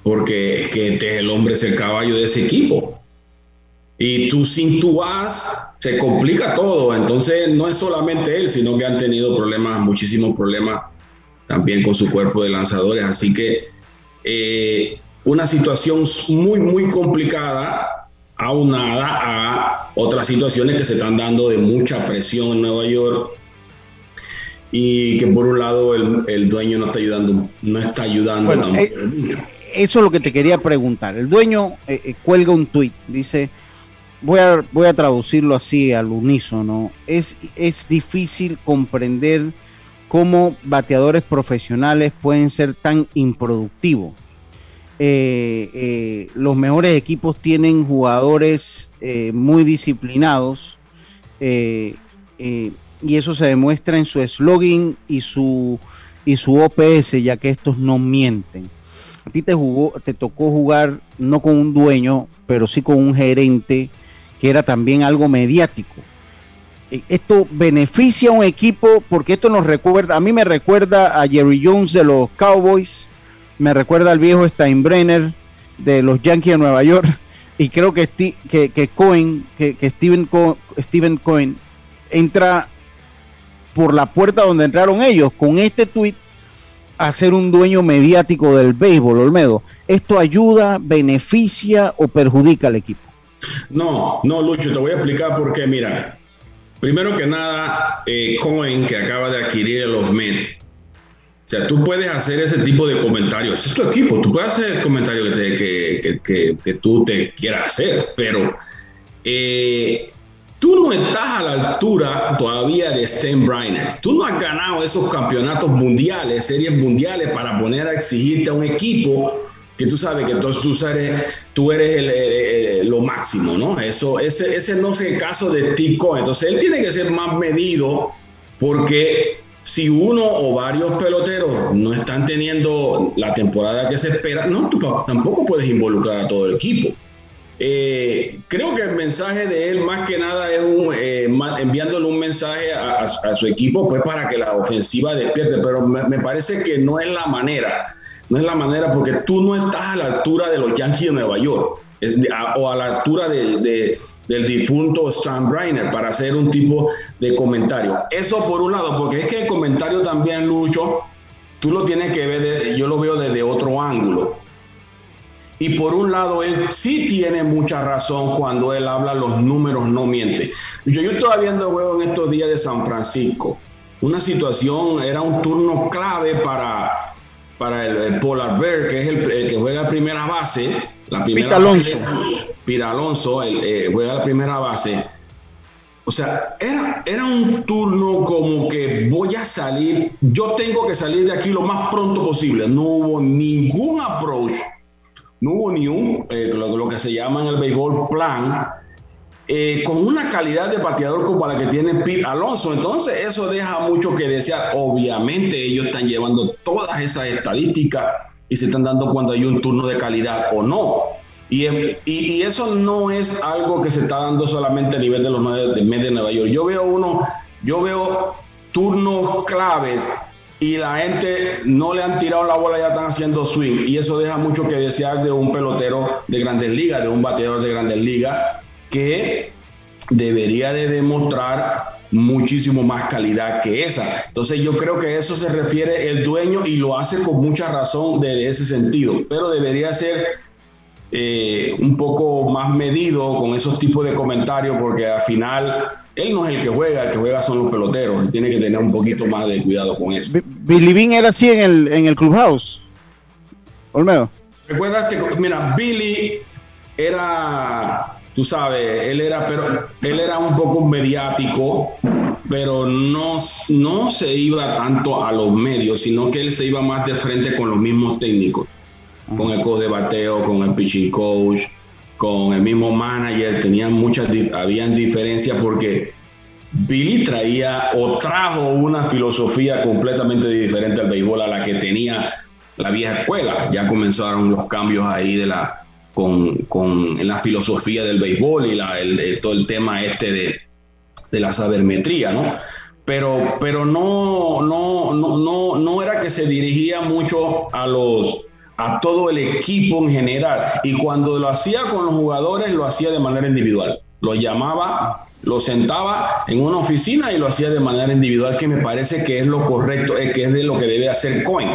porque es que este, el hombre es el caballo de ese equipo. Y tú sin tu vas, se complica todo. Entonces no es solamente él, sino que han tenido problemas, muchísimos problemas también con su cuerpo de lanzadores. Así que eh, una situación muy, muy complicada aunada a otras situaciones que se están dando de mucha presión en Nueva York y que por un lado el, dueño no está ayudando, no está ayudando eh, eso es lo que te quería preguntar. El dueño eh, cuelga un tuit, dice, voy a, voy a traducirlo así al unísono, es, es difícil comprender cómo bateadores profesionales pueden ser tan improductivos. los mejores equipos tienen jugadores muy disciplinados y eso se demuestra en su slogan y su, y su OPS, ya que estos no mienten. A ti te, jugó, te tocó jugar no con un dueño, pero sí con un gerente que era también algo mediático. E, esto beneficia a un equipo porque esto nos recuerda, a mí me recuerda a Jerry Jones de los Cowboys, me recuerda al viejo Steinbrenner de los Yankees de Nueva York y creo que, que, que Cohen, que, Steven, Steven Cohen entra por la puerta donde entraron ellos, con este tuit, a ser un dueño mediático del béisbol, Olmedo. ¿Esto ayuda, beneficia o perjudica al equipo? No, no, Lucho, te voy a explicar por qué. Mira, primero que nada, eh, Cohen, que acaba de adquirir los Mets, o sea, tú puedes hacer ese tipo de comentarios. Es tu equipo, tú puedes hacer el comentario que, que, tú te quieras hacer, pero eh, Tú no estás a la altura todavía de Steinbrenner. Tú no has ganado esos campeonatos mundiales, series mundiales, para poner a exigirte a un equipo que tú sabes que entonces tú eres, tú eres lo máximo, ¿no? Eso, ese, ese no es el caso de Tico. Entonces él tiene que ser más medido porque si uno o varios peloteros no están teniendo la temporada que se espera, no, tú tampoco puedes involucrar a todo el equipo. Eh, creo que el mensaje de él más que nada es un, eh, enviándole un mensaje a, su equipo pues para que la ofensiva despierte, pero me, parece que no es la manera, no es la manera porque tú no estás a la altura de los Yankees de Nueva York o a la altura de, del difunto Stan Briner para hacer un tipo de comentario. Eso por un lado, porque es que el comentario también, Lucho, tú lo tienes que ver, yo lo veo desde otro ángulo y por un lado, él sí tiene mucha razón cuando él habla, los números no mienten. Yo, yo estaba viendo juego en estos días de San Francisco. Una situación, era un turno clave para, para el, Polar Bear, que es el, que juega primera base. La primera Pita Alonso. Pira Alonso, el, eh, juega la primera base. O sea, era, era un turno como que voy a salir, yo tengo que salir de aquí lo más pronto posible. No hubo ningún approach no hubo ni un, eh, lo, que se llama en el béisbol, plan, eh, con una calidad de pateador como la que tiene Pete Alonso. Entonces, eso deja mucho que desear. Obviamente, ellos están llevando todas esas estadísticas y se están dando cuando hay un turno de calidad o no. Y, y, eso no es algo que se está dando solamente a nivel de los nueve de Nueva York. Yo veo uno, yo veo turnos claves y la gente no le han tirado la bola, ya están haciendo swing. Y eso deja mucho que desear de un pelotero de grandes ligas, de un bateador de grandes ligas, que debería de demostrar muchísimo más calidad que esa. Entonces yo creo que eso se refiere el dueño y lo hace con mucha razón de ese sentido, pero debería ser eh, un poco más medido con esos tipos de comentarios porque al final él no es el que juega, el que juega son los peloteros. Tiene que tener un poquito más de cuidado con eso. Billy Bean era así en el, en el clubhouse. Olmedo. Recuerdas que, mira, Billy era, tú sabes, él era, pero él era un poco mediático, pero no, no se iba tanto a los medios, sino que él se iba más de frente con los mismos técnicos, con el coach de bateo, con el pitching coach con el mismo manager, tenían muchas, habían diferencias porque Billy traía o trajo una filosofía completamente diferente al béisbol a la que tenía la vieja escuela. Ya comenzaron los cambios ahí de la, con, con la filosofía del béisbol y la, el, todo el tema este de, de la sabermetría, ¿no? Pero, pero no, no, no, no, no era que se dirigía mucho a los, a todo el equipo en general. Y cuando lo hacía con los jugadores, lo hacía de manera individual. Lo llamaba, lo sentaba en una oficina y lo hacía de manera individual, que me parece que es lo correcto, eh, que es de lo que debe hacer Cohen.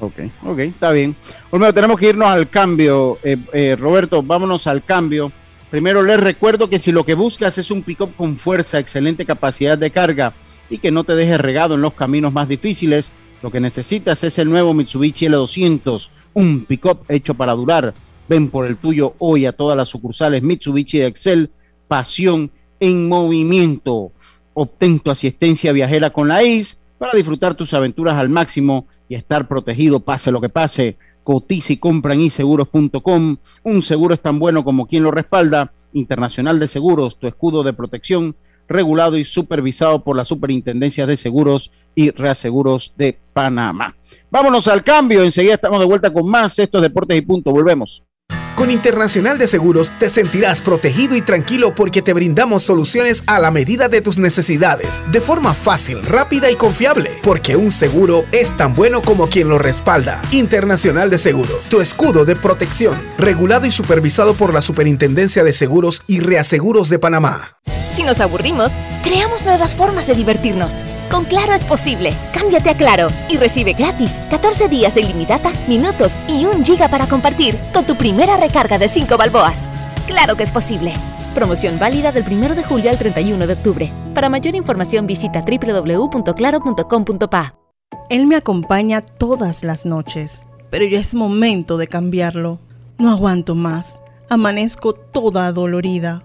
Ok, ok, está bien. Olmedo, tenemos que irnos al cambio. Eh, eh, Roberto, vámonos al cambio. Primero les recuerdo que si lo que buscas es un pick-up con fuerza, excelente capacidad de carga y que no te deje regado en los caminos más difíciles, lo que necesitas es el nuevo Mitsubishi L200, un pick-up hecho para durar. Ven por el tuyo hoy a todas las sucursales Mitsubishi de Excel, pasión en movimiento. Obtén tu asistencia viajera con la IS para disfrutar tus aventuras al máximo y estar protegido pase lo que pase. Cotiza y compra en iseguros.com. Un seguro es tan bueno como quien lo respalda. Internacional de Seguros, tu escudo de protección, regulado y supervisado por la Superintendencia de Seguros y Reaseguros de Panamá. Vámonos al cambio. Enseguida estamos de vuelta con más. Estos deportes y punto. Volvemos. Con Internacional de Seguros te sentirás protegido y tranquilo porque te brindamos soluciones a la medida de tus necesidades, de forma fácil, rápida y confiable, porque un seguro es tan bueno como quien lo respalda. Internacional de Seguros, tu escudo de protección, regulado y supervisado por la Superintendencia de Seguros y Reaseguros de Panamá. Si nos aburrimos, creamos nuevas formas de divertirnos. Con Claro es posible. Cámbiate a Claro y recibe gratis 14 días de ilimitada, minutos y un giga para compartir con tu primera recarga de 5 balboas. Claro que es posible. Promoción válida del 1 de julio al 31 de octubre. Para mayor información visita www.claro.com.pa. Él me acompaña todas las noches, pero ya es momento de cambiarlo. No aguanto más. Amanezco toda dolorida.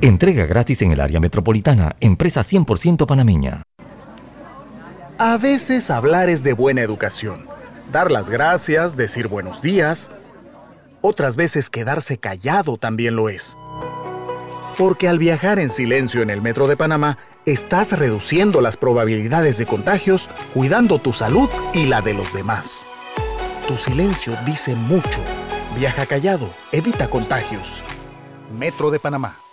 Entrega gratis en el área metropolitana, empresa 100% panameña. A veces hablar es de buena educación. Dar las gracias, decir buenos días. Otras veces quedarse callado también lo es. Porque al viajar en silencio en el metro de Panamá, estás reduciendo las probabilidades de contagios, cuidando tu salud y la de los demás. Tu silencio dice mucho. Viaja callado, evita contagios. Metro de Panamá.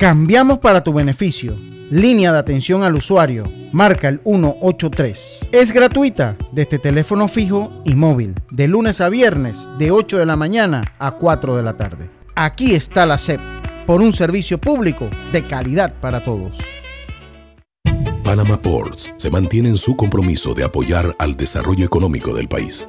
Cambiamos para tu beneficio. Línea de atención al usuario. Marca el 183. Es gratuita desde teléfono fijo y móvil. De lunes a viernes, de 8 de la mañana a 4 de la tarde. Aquí está la SEP. Por un servicio público de calidad para todos. Panama Ports se mantiene en su compromiso de apoyar al desarrollo económico del país.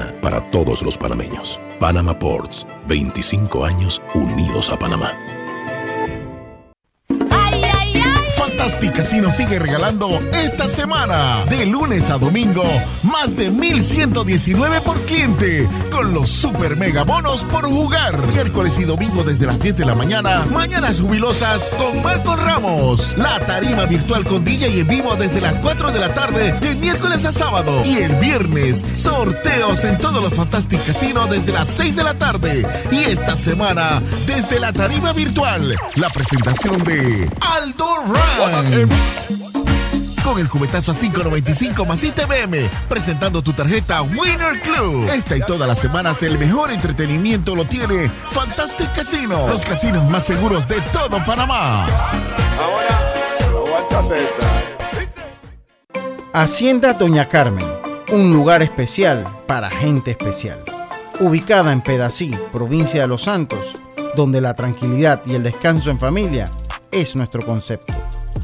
para todos los panameños. Panama Ports, 25 años unidos a Panamá. Fantastic Casino sigue regalando esta semana, de lunes a domingo, más de 1119 por cliente, con los super mega bonos por jugar. Miércoles y domingo desde las 10 de la mañana, mañanas jubilosas con Marco Ramos. La tarima virtual con DJ y en vivo desde las 4 de la tarde, de miércoles a sábado. Y el viernes, sorteos en todos los Fantastic Casino desde las 6 de la tarde. Y esta semana, desde la tarima virtual, la presentación de Aldo Con el cubetazo a 5.95 más ITBM, presentando tu tarjeta Winner Club. Esta y todas las semanas el mejor entretenimiento lo tiene Fantastic Casino, los casinos más seguros de todo Panamá. Hacienda Doña Carmen, un lugar especial para gente especial. Ubicada en Pedací, provincia de Los Santos, donde la tranquilidad y el descanso en familia es nuestro concepto.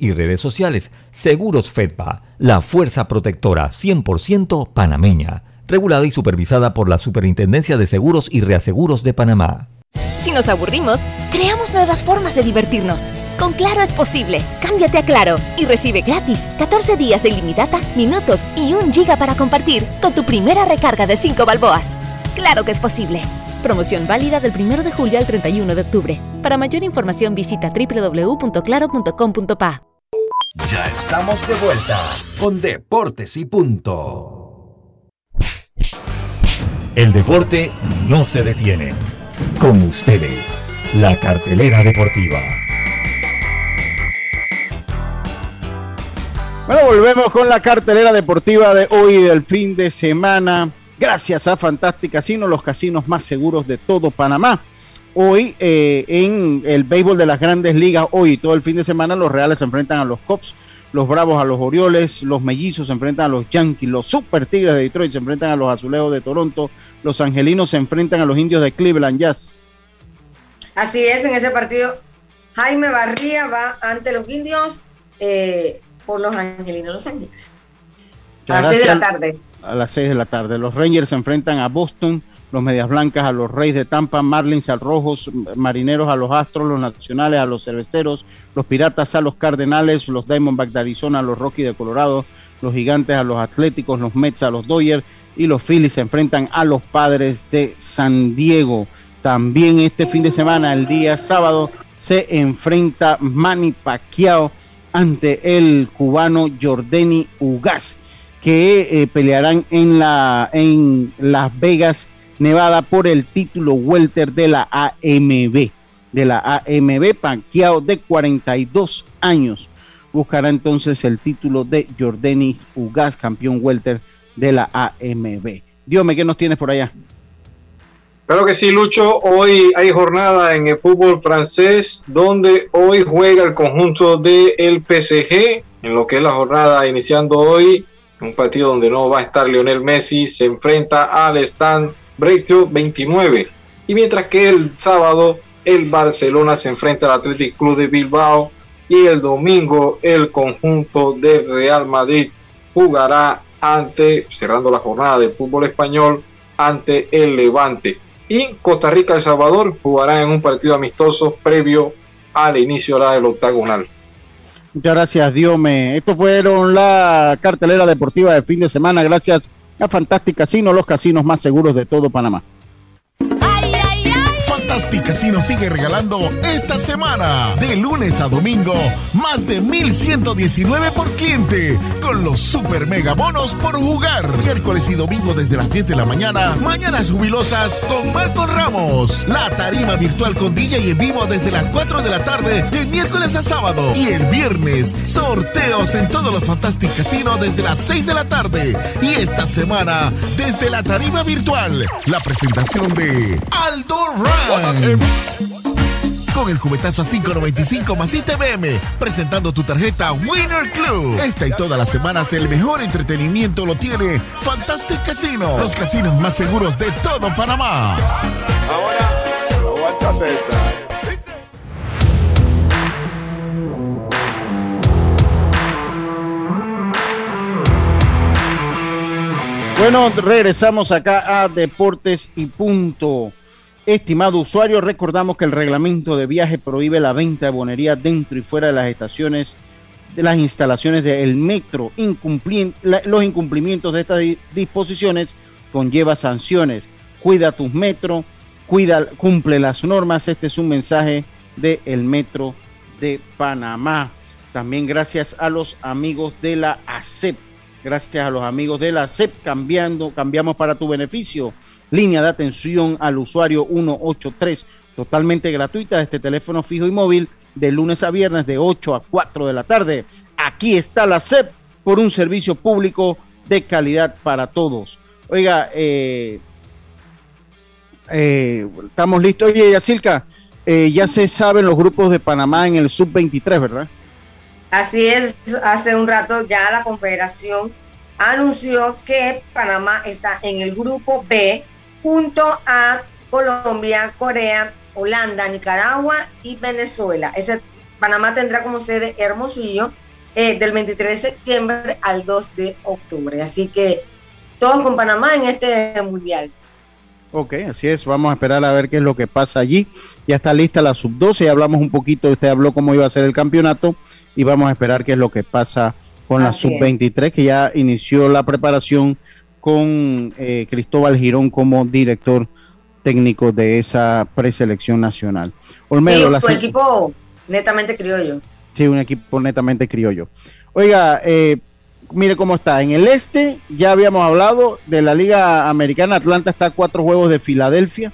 y redes sociales. Seguros Fedpa, la fuerza protectora 100% panameña, regulada y supervisada por la Superintendencia de Seguros y Reaseguros de Panamá. Si nos aburrimos, creamos nuevas formas de divertirnos. Con Claro es posible. Cámbiate a Claro y recibe gratis 14 días de ilimitada, minutos y un giga para compartir con tu primera recarga de 5 balboas. Claro que es posible. Promoción válida del 1 de julio al 31 de octubre. Para mayor información visita www.claro.com.pa. Ya estamos de vuelta con Deportes y Punto. El deporte no se detiene. Con ustedes, la cartelera deportiva. Bueno, volvemos con la cartelera deportiva de hoy del fin de semana. Gracias a Fantastic Casino, los casinos más seguros de todo Panamá. Hoy eh, en el béisbol de las grandes ligas, hoy todo el fin de semana los Reales se enfrentan a los Cops, los Bravos a los Orioles, los Mellizos se enfrentan a los Yankees, los Super Tigres de Detroit se enfrentan a los Azulejos de Toronto, los Angelinos se enfrentan a los Indios de Cleveland Jazz. Así es, en ese partido Jaime Barría va ante los Indios eh, por los Angelinos Los Ángeles. A las 6 de la tarde. A las 6 de la tarde. Los Rangers se enfrentan a Boston los Medias Blancas a los Reyes de Tampa, Marlins al Rojos, Marineros a los Astros, los Nacionales a los Cerveceros, los Piratas a los Cardenales, los Diamondbacks de Arizona a los Rockies de Colorado, los Gigantes a los Atléticos, los Mets a los Dodgers y los Phillies se enfrentan a los Padres de San Diego. También este fin de semana, el día sábado, se enfrenta Manny Pacquiao ante el cubano Jordani Ugas, que eh, pelearán en, la, en Las Vegas Nevada por el título welter de la AMB. De la AMB, Panqueado de 42 años. Buscará entonces el título de Jordani Ugas, campeón welter de la AMB. Dios ¿qué nos tienes por allá? Claro que sí, Lucho. Hoy hay jornada en el fútbol francés donde hoy juega el conjunto del el PSG en lo que es la jornada iniciando hoy. Un partido donde no va a estar Lionel Messi. Se enfrenta al stand Brestio 29. Y mientras que el sábado el Barcelona se enfrenta al Athletic Club de Bilbao y el domingo el conjunto del Real Madrid jugará ante, cerrando la jornada del fútbol español, ante el Levante. Y Costa Rica El Salvador jugará en un partido amistoso previo al inicio de la del octagonal. Muchas gracias, Diome. Esto fueron la cartelera deportiva de fin de semana. Gracias a Fantastic Casino, los casinos más seguros de todo Panamá. Casino sigue regalando esta semana, de lunes a domingo, más de 1119 por cliente, con los super mega bonos por jugar. Miércoles y domingo desde las 10 de la mañana, mañanas jubilosas con Malcolm Ramos. La tarima virtual con DJ y en vivo desde las 4 de la tarde, de miércoles a sábado. Y el viernes, sorteos en todos los Fantastic Casino desde las 6 de la tarde. Y esta semana, desde la tarima virtual, la presentación de Aldo Con el cubetazo a 5.95 más ITBM, presentando tu tarjeta Winner Club. Esta y todas las semanas el mejor entretenimiento lo tiene Fantastic Casino, los casinos más seguros de todo Panamá. Bueno, regresamos acá a Deportes y Punto. Estimado usuario, recordamos que el reglamento de viaje prohíbe la venta de bonería dentro y fuera de las estaciones de las instalaciones del metro. los incumplimientos de estas disposiciones conlleva sanciones. Cuida tus metros, cuida, cumple las normas. Este es un mensaje del metro de Panamá. También gracias a los amigos de la ACEP. Gracias a los amigos de la ACEP cambiando, cambiamos para tu beneficio línea de atención al usuario 183, totalmente gratuita, este teléfono fijo y móvil de lunes a viernes de 8 a 4 de la tarde. Aquí está la SEP por un servicio público de calidad para todos. Oiga, eh, eh, estamos listos. Oye, Yacilca, eh, ya se saben los grupos de Panamá en el sub-23, ¿verdad? Así es, hace un rato ya la Confederación anunció que Panamá está en el grupo B junto a Colombia, Corea, Holanda, Nicaragua y Venezuela. Ese, Panamá tendrá como sede Hermosillo eh, del 23 de septiembre al 2 de octubre. Así que todos con Panamá en este mundial. Ok, así es. Vamos a esperar a ver qué es lo que pasa allí. Ya está lista la sub-12. Hablamos un poquito, usted habló cómo iba a ser el campeonato y vamos a esperar qué es lo que pasa con la sub-23, que ya inició la preparación con eh, Cristóbal Girón como director técnico de esa preselección nacional. Olmedo, sí, un equipo netamente criollo. Sí, un equipo netamente criollo. Oiga, eh, mire cómo está. En el este ya habíamos hablado de la Liga Americana. Atlanta está a cuatro juegos de Filadelfia,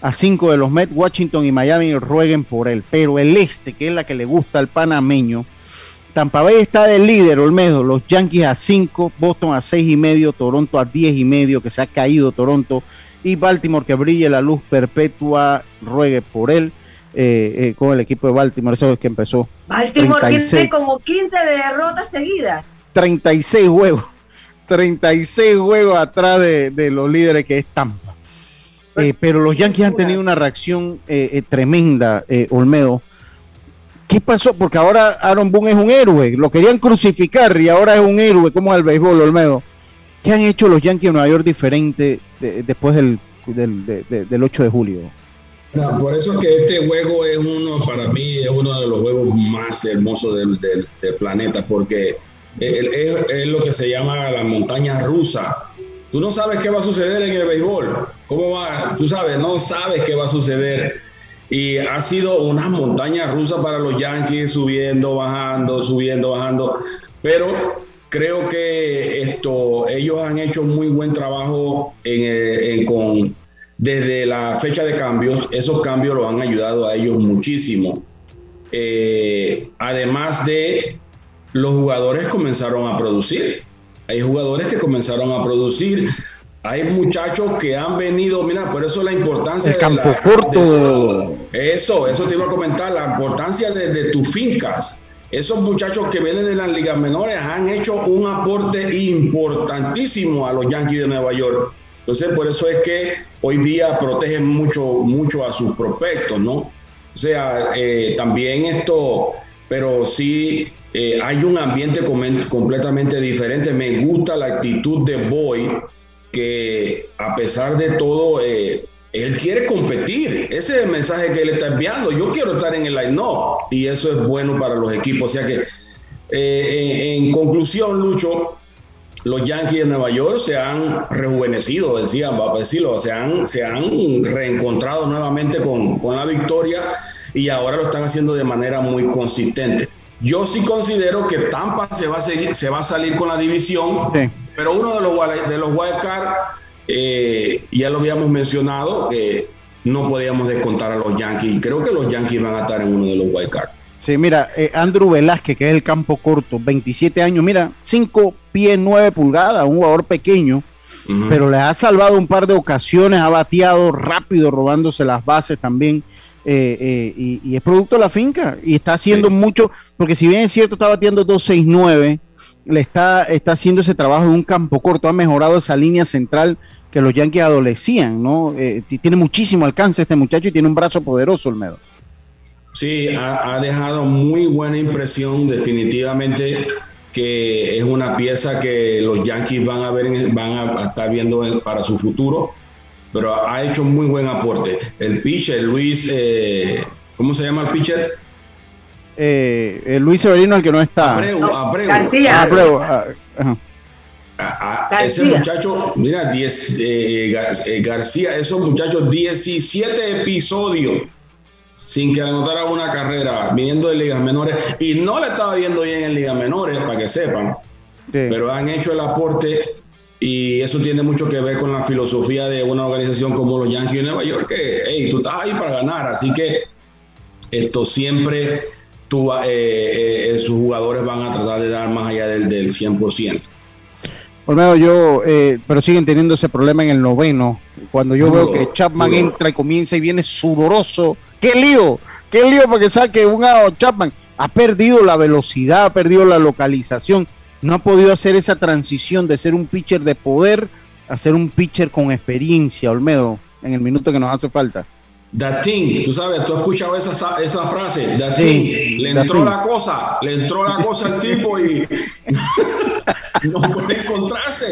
a cinco de los Mets. Washington y Miami rueguen por él. Pero el este, que es la que le gusta al panameño, Tampa Bay está de líder, Olmedo. Los Yankees a cinco, Boston a seis y medio, Toronto a diez y medio, que se ha caído Toronto. Y Baltimore, que brille la luz perpetua, ruegue por él. Eh, eh, con el equipo de Baltimore, eso es que empezó. Baltimore tiene como 15 derrotas seguidas. 36 juegos, 36 juegos atrás de, los líderes que es Tampa. Eh, pero los Yankees han tenido una reacción tremenda, Olmedo. ¿Qué pasó? Porque ahora Aaron Boone es un héroe. Lo querían crucificar y ahora es un héroe. como el béisbol, Olmedo? ¿Qué han hecho los Yankees de Nueva York diferente después del, del, 8 de julio? por eso es que este juego es uno, para mí, es uno de los juegos más hermosos del, del planeta, porque es, lo que se llama la montaña rusa. Tú no sabes qué va a suceder en el béisbol. ¿Cómo va? Tú sabes, no sabes qué va a suceder. Y ha sido una montaña rusa para los Yankees, subiendo, bajando, subiendo, bajando. Pero creo que esto, ellos han hecho muy buen trabajo en, con, desde la fecha de cambios. Esos cambios los han ayudado a ellos muchísimo. Eh, además de los jugadores comenzaron a producir. Hay jugadores que comenzaron a producir. Hay muchachos que han venido, mira, por eso la importancia El campo corto. eso, eso te iba a comentar, la importancia de, tus fincas. Esos muchachos que vienen de las ligas menores han hecho un aporte importantísimo a los Yankees de Nueva York. Entonces, por eso es que hoy día protegen mucho, mucho a sus prospectos, ¿no? O sea, eh, también esto, pero sí eh, hay un ambiente completamente diferente. Me gusta la actitud de Boy, que a pesar de todo, eh, él quiere competir. Ese es el mensaje que él está enviando. Yo quiero estar en el line, no. Y eso es bueno para los equipos. O sea que, eh, en, conclusión, Lucho, los Yankees de Nueva York se han rejuvenecido, decían, va a decirlo, se han, se han reencontrado nuevamente con, con la victoria y ahora lo están haciendo de manera muy consistente. Yo sí considero que Tampa se va a, se va a salir con la división, pero uno de los, de los wildcard, eh, ya lo habíamos mencionado, que no podíamos descontar a los Yankees. Creo que los Yankees van a estar en uno de los wildcards. Sí, mira, eh, Andrew Velázquez, que es el campo corto, 27 años, mira, 5 pies 9 pulgadas, un jugador pequeño, pero le ha salvado un par de ocasiones, ha bateado rápido, robándose las bases también. Eh, eh, y, es producto de la finca y está haciendo mucho, porque si bien es cierto, está batiendo 269, le está, está haciendo ese trabajo de un campo corto, ha mejorado esa línea central que los Yankees adolecían, ¿no? Eh, tiene muchísimo alcance este muchacho y tiene un brazo poderoso, Olmedo. Sí, ha, dejado muy buena impresión, definitivamente que es una pieza que los Yankees van a ver, van a estar viendo para su futuro pero ha hecho muy buen aporte. El pitcher, Luis, eh, ¿cómo se llama el pitcher? Eh, Luis Severino, el que no está. Abreu, Abreu. García. Abreu, ah, ese muchacho, mira, 10, eh, García, esos muchachos, 17 episodios sin que anotara una carrera, viniendo de ligas menores, y no le estaba viendo bien en ligas menores, para que sepan, pero han hecho el aporte y eso tiene mucho que ver con la filosofía de una organización como los Yankees de Nueva York, que hey, tú estás ahí para ganar, así que esto siempre tú, eh, sus jugadores van a tratar de dar más allá del, del 100%. Olmedo, yo, pero siguen teniendo ese problema en el noveno. Cuando yo veo que Chapman entra y comienza y viene sudoroso, ¡qué lío! ¡Qué lío para que saque un Chapman! Ha perdido la velocidad, ha perdido la localización, no ha podido hacer esa transición de ser un pitcher de poder a ser un pitcher con experiencia, Olmedo, en el minuto que nos hace falta. That thing, tú sabes, tú has escuchado esa, esa frase, that le entró la cosa, le entró la cosa al tipo y no puede encontrarse.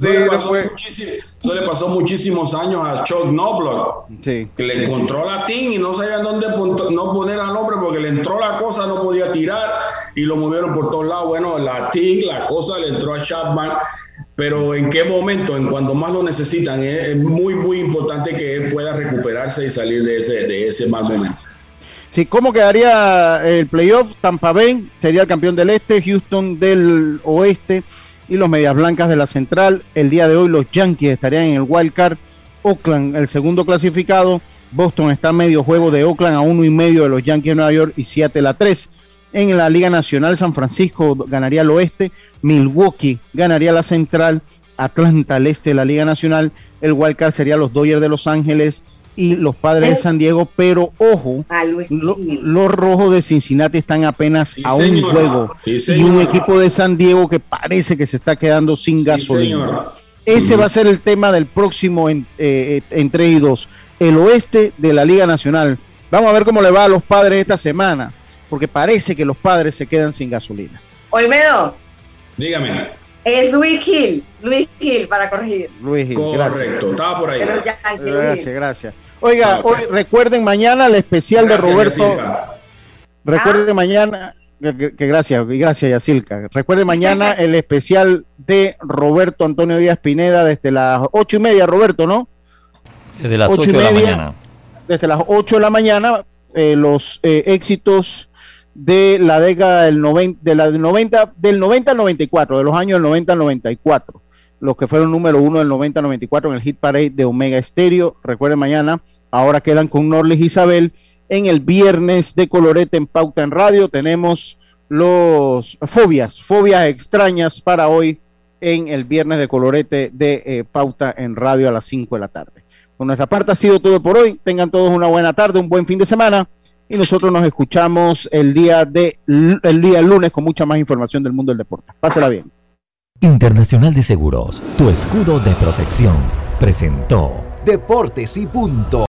eso, le pasó muchísimos años a Chuck Knobloch, que le encontró la TIN y no sabían dónde no poner al hombre porque le entró la cosa, no podía tirar y lo movieron por todos lados. Bueno, la TIN, la cosa le entró a Chapman pero en qué momento, en cuando más lo necesitan, es, muy, muy importante que él pueda recuperarse y salir de ese, de ese mal momento. Sí, ¿cómo quedaría el playoff? Tampa Bay sería el campeón del este, Houston del oeste y los Medias Blancas de la central. El día de hoy los Yankees estarían en el wild card. Oakland, el segundo clasificado. Boston está a medio juego de Oakland a uno y medio de los Yankees de Nueva York y Seattle a tres. En la Liga Nacional, San Francisco ganaría el oeste, Milwaukee ganaría la central, Atlanta al este de la Liga Nacional, el wildcard sería los Dodgers de Los Ángeles y los Padres de San Diego, pero ojo, los rojos de Cincinnati están apenas a un juego y un equipo de San Diego que parece que se está quedando sin gasolina. Ese va a ser el tema del próximo en, eh, entre y dos, el oeste de la Liga Nacional. Vamos a ver cómo le va a los padres esta semana porque parece que los padres se quedan sin gasolina. Olmedo. Dígame. Es Luis Gil, Luis Gil para corregir. Luis Gil, Correcto, estaba por ahí. gracias, gracias. Oiga, hoy recuerden mañana el especial de Roberto. Recuerden ah. mañana, que, gracias, gracias Yacilca. Recuerden mañana el especial de Roberto Antonio Díaz Pineda desde las ocho y media, Roberto, ¿no? Desde las ocho, de la mañana. Desde las ocho de la mañana, eh, los eh, éxitos de la década del 90, de la del 90, del 90 al 94, de los años del 90 al 94, los que fueron número uno del 90 al 94 en el hit parade de Omega Stereo. Recuerden mañana, ahora quedan con Norlis Isabel. En el viernes de Colorete en Pauta en Radio tenemos los fobias, fobias extrañas para hoy en el viernes de Colorete de eh, Pauta en Radio a las 5 de la tarde. Por nuestra parte ha sido todo por hoy. Tengan todos una buena tarde, un buen fin de semana y nosotros nos escuchamos el día de el día lunes con mucha más información del mundo del deporte. Pásela bien. Internacional de Seguros, tu escudo de protección, presentó Deportes y punto.